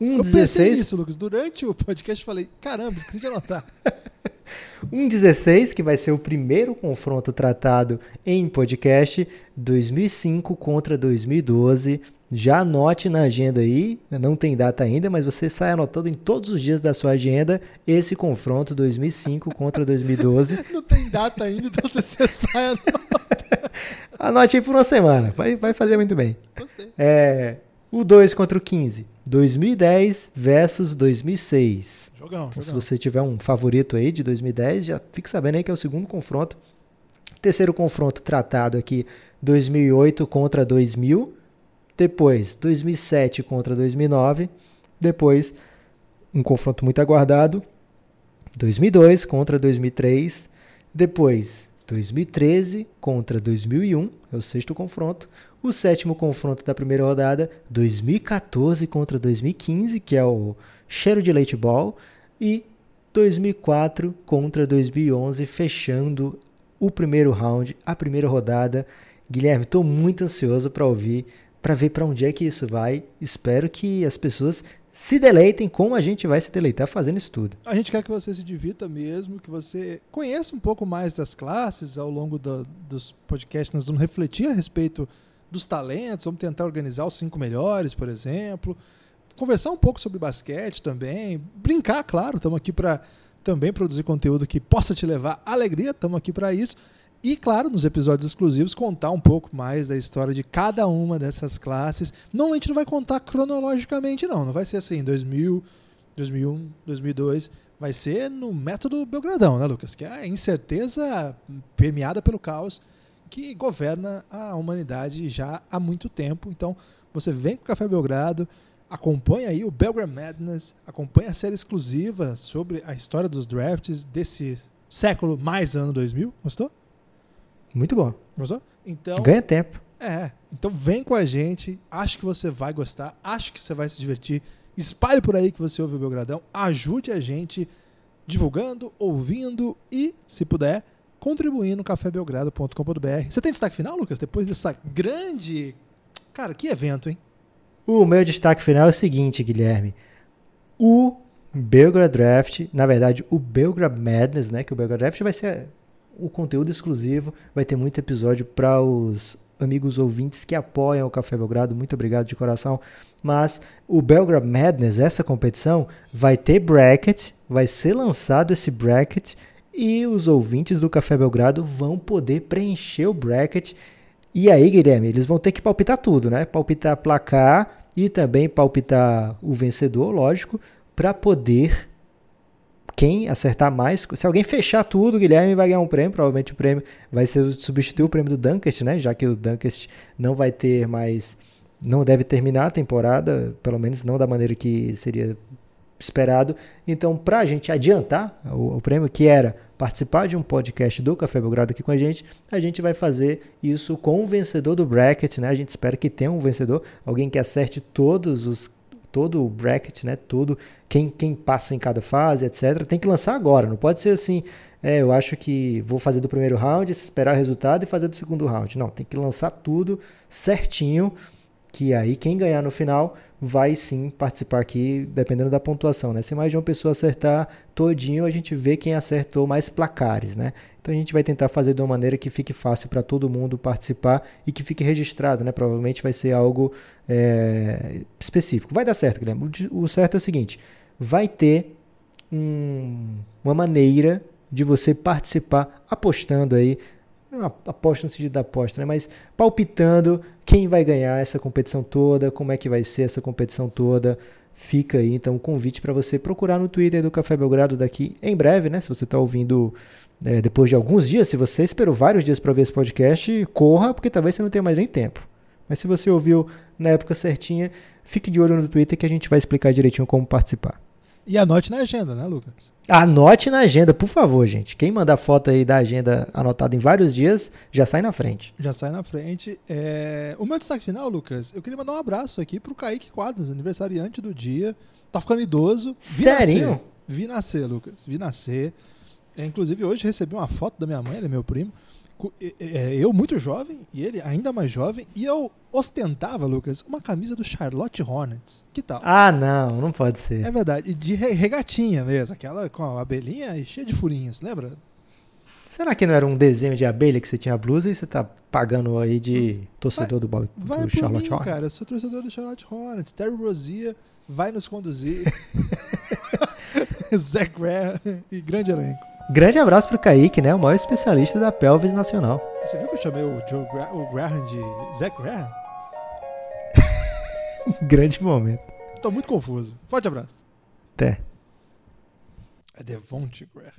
[SPEAKER 3] Um
[SPEAKER 2] Eu pensei
[SPEAKER 3] 16,
[SPEAKER 2] nisso, Lucas. Durante o podcast eu falei, caramba, esqueci de anotar.
[SPEAKER 3] um 16, que vai ser o primeiro confronto tratado em podcast, 2005 contra 2012. Já anote na agenda aí, não tem data ainda, mas você sai anotando em todos os dias da sua agenda esse confronto 2005 contra 2012.
[SPEAKER 2] Não tem data ainda, então você sai anota.
[SPEAKER 3] Anote aí por uma semana, vai, vai fazer muito bem.
[SPEAKER 2] Gostei.
[SPEAKER 3] É, o 2 contra o 15, 2010 versus 2006.
[SPEAKER 2] Jogão,
[SPEAKER 3] Então, se
[SPEAKER 2] jogão.
[SPEAKER 3] você tiver um favorito aí de 2010, já fique sabendo aí que é o segundo confronto. Terceiro confronto tratado aqui, 2008 contra 2000. Depois, 2007 contra 2009. Depois, um confronto muito aguardado, 2002 contra 2003. Depois, 2013 contra 2001, é o sexto confronto. O sétimo confronto da primeira rodada, 2014 contra 2015, que é o cheiro de leite ball. E 2004 contra 2011, fechando o primeiro round, a primeira rodada. Guilherme, estou muito ansioso para ouvir, para ver para onde é que isso vai. Espero que as pessoas se deleitem como a gente vai se deleitar fazendo isso tudo.
[SPEAKER 2] A gente quer que você se divirta mesmo, que você conheça um pouco mais das classes ao longo da- dos podcasts. Nós vamos refletir a respeito dos talentos, vamos tentar organizar os cinco melhores, por exemplo. Conversar um pouco sobre basquete também. Brincar, claro, estamos aqui para também produzir conteúdo que possa te levar alegria, estamos aqui para isso. E, claro, nos episódios exclusivos, contar um pouco mais da história de cada uma dessas classes. Não, a gente não vai contar cronologicamente, não. Não vai ser assim, 2000, 2001, 2002. Vai ser no método Belgradão, né, Lucas? Que é a incerteza permeada pelo caos que governa a humanidade já há muito tempo. Então, você vem com o Café Belgrado, acompanha aí o Belgrade Madness, acompanha a série exclusiva sobre a história dos drafts desse século mais ano 2000. Gostou?
[SPEAKER 3] Muito bom.
[SPEAKER 2] Gostou? Então,
[SPEAKER 3] Ganha tempo.
[SPEAKER 2] é. Então vem com a gente. Acho que você vai gostar. Acho que você vai se divertir. Espalhe por aí que você ouve o Belgradão. Ajude a gente divulgando, ouvindo e, se puder, contribuindo no cafébelgrado.com.br. Você tem destaque final, Lucas? Depois dessa grande. Cara, que evento, hein?
[SPEAKER 3] O meu destaque final é o seguinte, Guilherme. O Belgrade Draft, na verdade, o Belgrade Madness, né? Que o Belgrade Draft vai ser o conteúdo exclusivo, vai ter muito episódio para os amigos ouvintes que apoiam o Café Belgrado. Muito obrigado de coração. Mas o Belgrade Madness, essa competição, vai ter bracket, vai ser lançado esse bracket e os ouvintes do Café Belgrado vão poder preencher o bracket. E aí, Guilherme, eles vão ter que palpitar tudo, né? Palpitar placar e também palpitar o vencedor, lógico, para poder quem acertar mais. Se alguém fechar tudo, Guilherme vai ganhar um prêmio. Provavelmente o prêmio vai ser substituir o prêmio do Dunkest, né? Já que o Dunkest não vai ter mais. Não deve terminar a temporada, pelo menos não da maneira que seria esperado. Então, para a gente adiantar o, o, prêmio, que era participar de um podcast do Café Belgrado aqui com a gente, a gente vai fazer isso com o vencedor do bracket, né? A gente espera que tenha um vencedor, alguém que acerte todos os todo o bracket, né? Tudo, quem, quem passa em cada fase, etc. Tem que lançar agora, não pode ser assim. É, eu acho que vou fazer do primeiro round, esperar o resultado e fazer do segundo round. Não, tem que lançar tudo certinho, que aí quem ganhar no final vai sim participar aqui, dependendo da pontuação, né? Se mais de uma pessoa acertar todinho, a gente vê quem acertou mais placares, né? Então a gente vai tentar fazer de uma maneira que fique fácil para todo mundo participar e que fique registrado, né? Provavelmente vai ser algo é, específico. Vai dar certo, Guilherme. O certo é o seguinte: vai ter um, uma maneira de você participar apostando aí aposta no sentido da aposta, né? mas palpitando quem vai ganhar essa competição toda, como é que vai ser essa competição toda. Fica aí então o convite para você procurar no Twitter do Café Belgrado daqui em breve, né? Se você está ouvindo é, depois de alguns dias, se você esperou vários dias para ver esse podcast, corra, porque talvez você não tenha mais nem tempo. Mas se você ouviu na época certinha, fique de olho no Twitter que a gente vai explicar direitinho como participar.
[SPEAKER 2] E anote na agenda, né, Lucas?
[SPEAKER 3] Anote na agenda, por favor, gente. Quem mandar foto aí da agenda anotada em vários dias, já sai na frente.
[SPEAKER 2] Já sai na frente. É... O meu destaque final, Lucas, eu queria mandar um abraço aqui pro Kaique Quadros, aniversariante do dia. Tá ficando idoso.
[SPEAKER 3] Vi Sério?
[SPEAKER 2] Nascer. Vi nascer, Lucas. Vi nascer. É, inclusive, hoje recebi uma foto da minha mãe, ele é meu primo. É, eu muito jovem e ele ainda mais jovem e eu ostentava, Lucas, uma camisa do Charlotte Hornets. Que tal?
[SPEAKER 3] Ah, não, não pode ser.
[SPEAKER 2] É verdade, de regatinha mesmo, aquela com a abelhinha cheia de furinhos, lembra?
[SPEAKER 3] Será que não era um desenho de abelha que você tinha a blusa e você tá pagando aí de torcedor vai, do, do
[SPEAKER 2] vai
[SPEAKER 3] Charlotte
[SPEAKER 2] mim,
[SPEAKER 3] Hornets?
[SPEAKER 2] cara, eu sou torcedor do Charlotte Hornets. Terry Rozier vai nos conduzir. Zach Graham e grande elenco.
[SPEAKER 3] Grande abraço pro Kaique, né? O maior especialista da pelvis nacional.
[SPEAKER 2] Você viu que eu chamei o, Joe Gra o Graham de Zach Graham?
[SPEAKER 3] Grande momento.
[SPEAKER 2] Tô muito confuso. Forte abraço.
[SPEAKER 3] Até.
[SPEAKER 2] É Devonte Graham.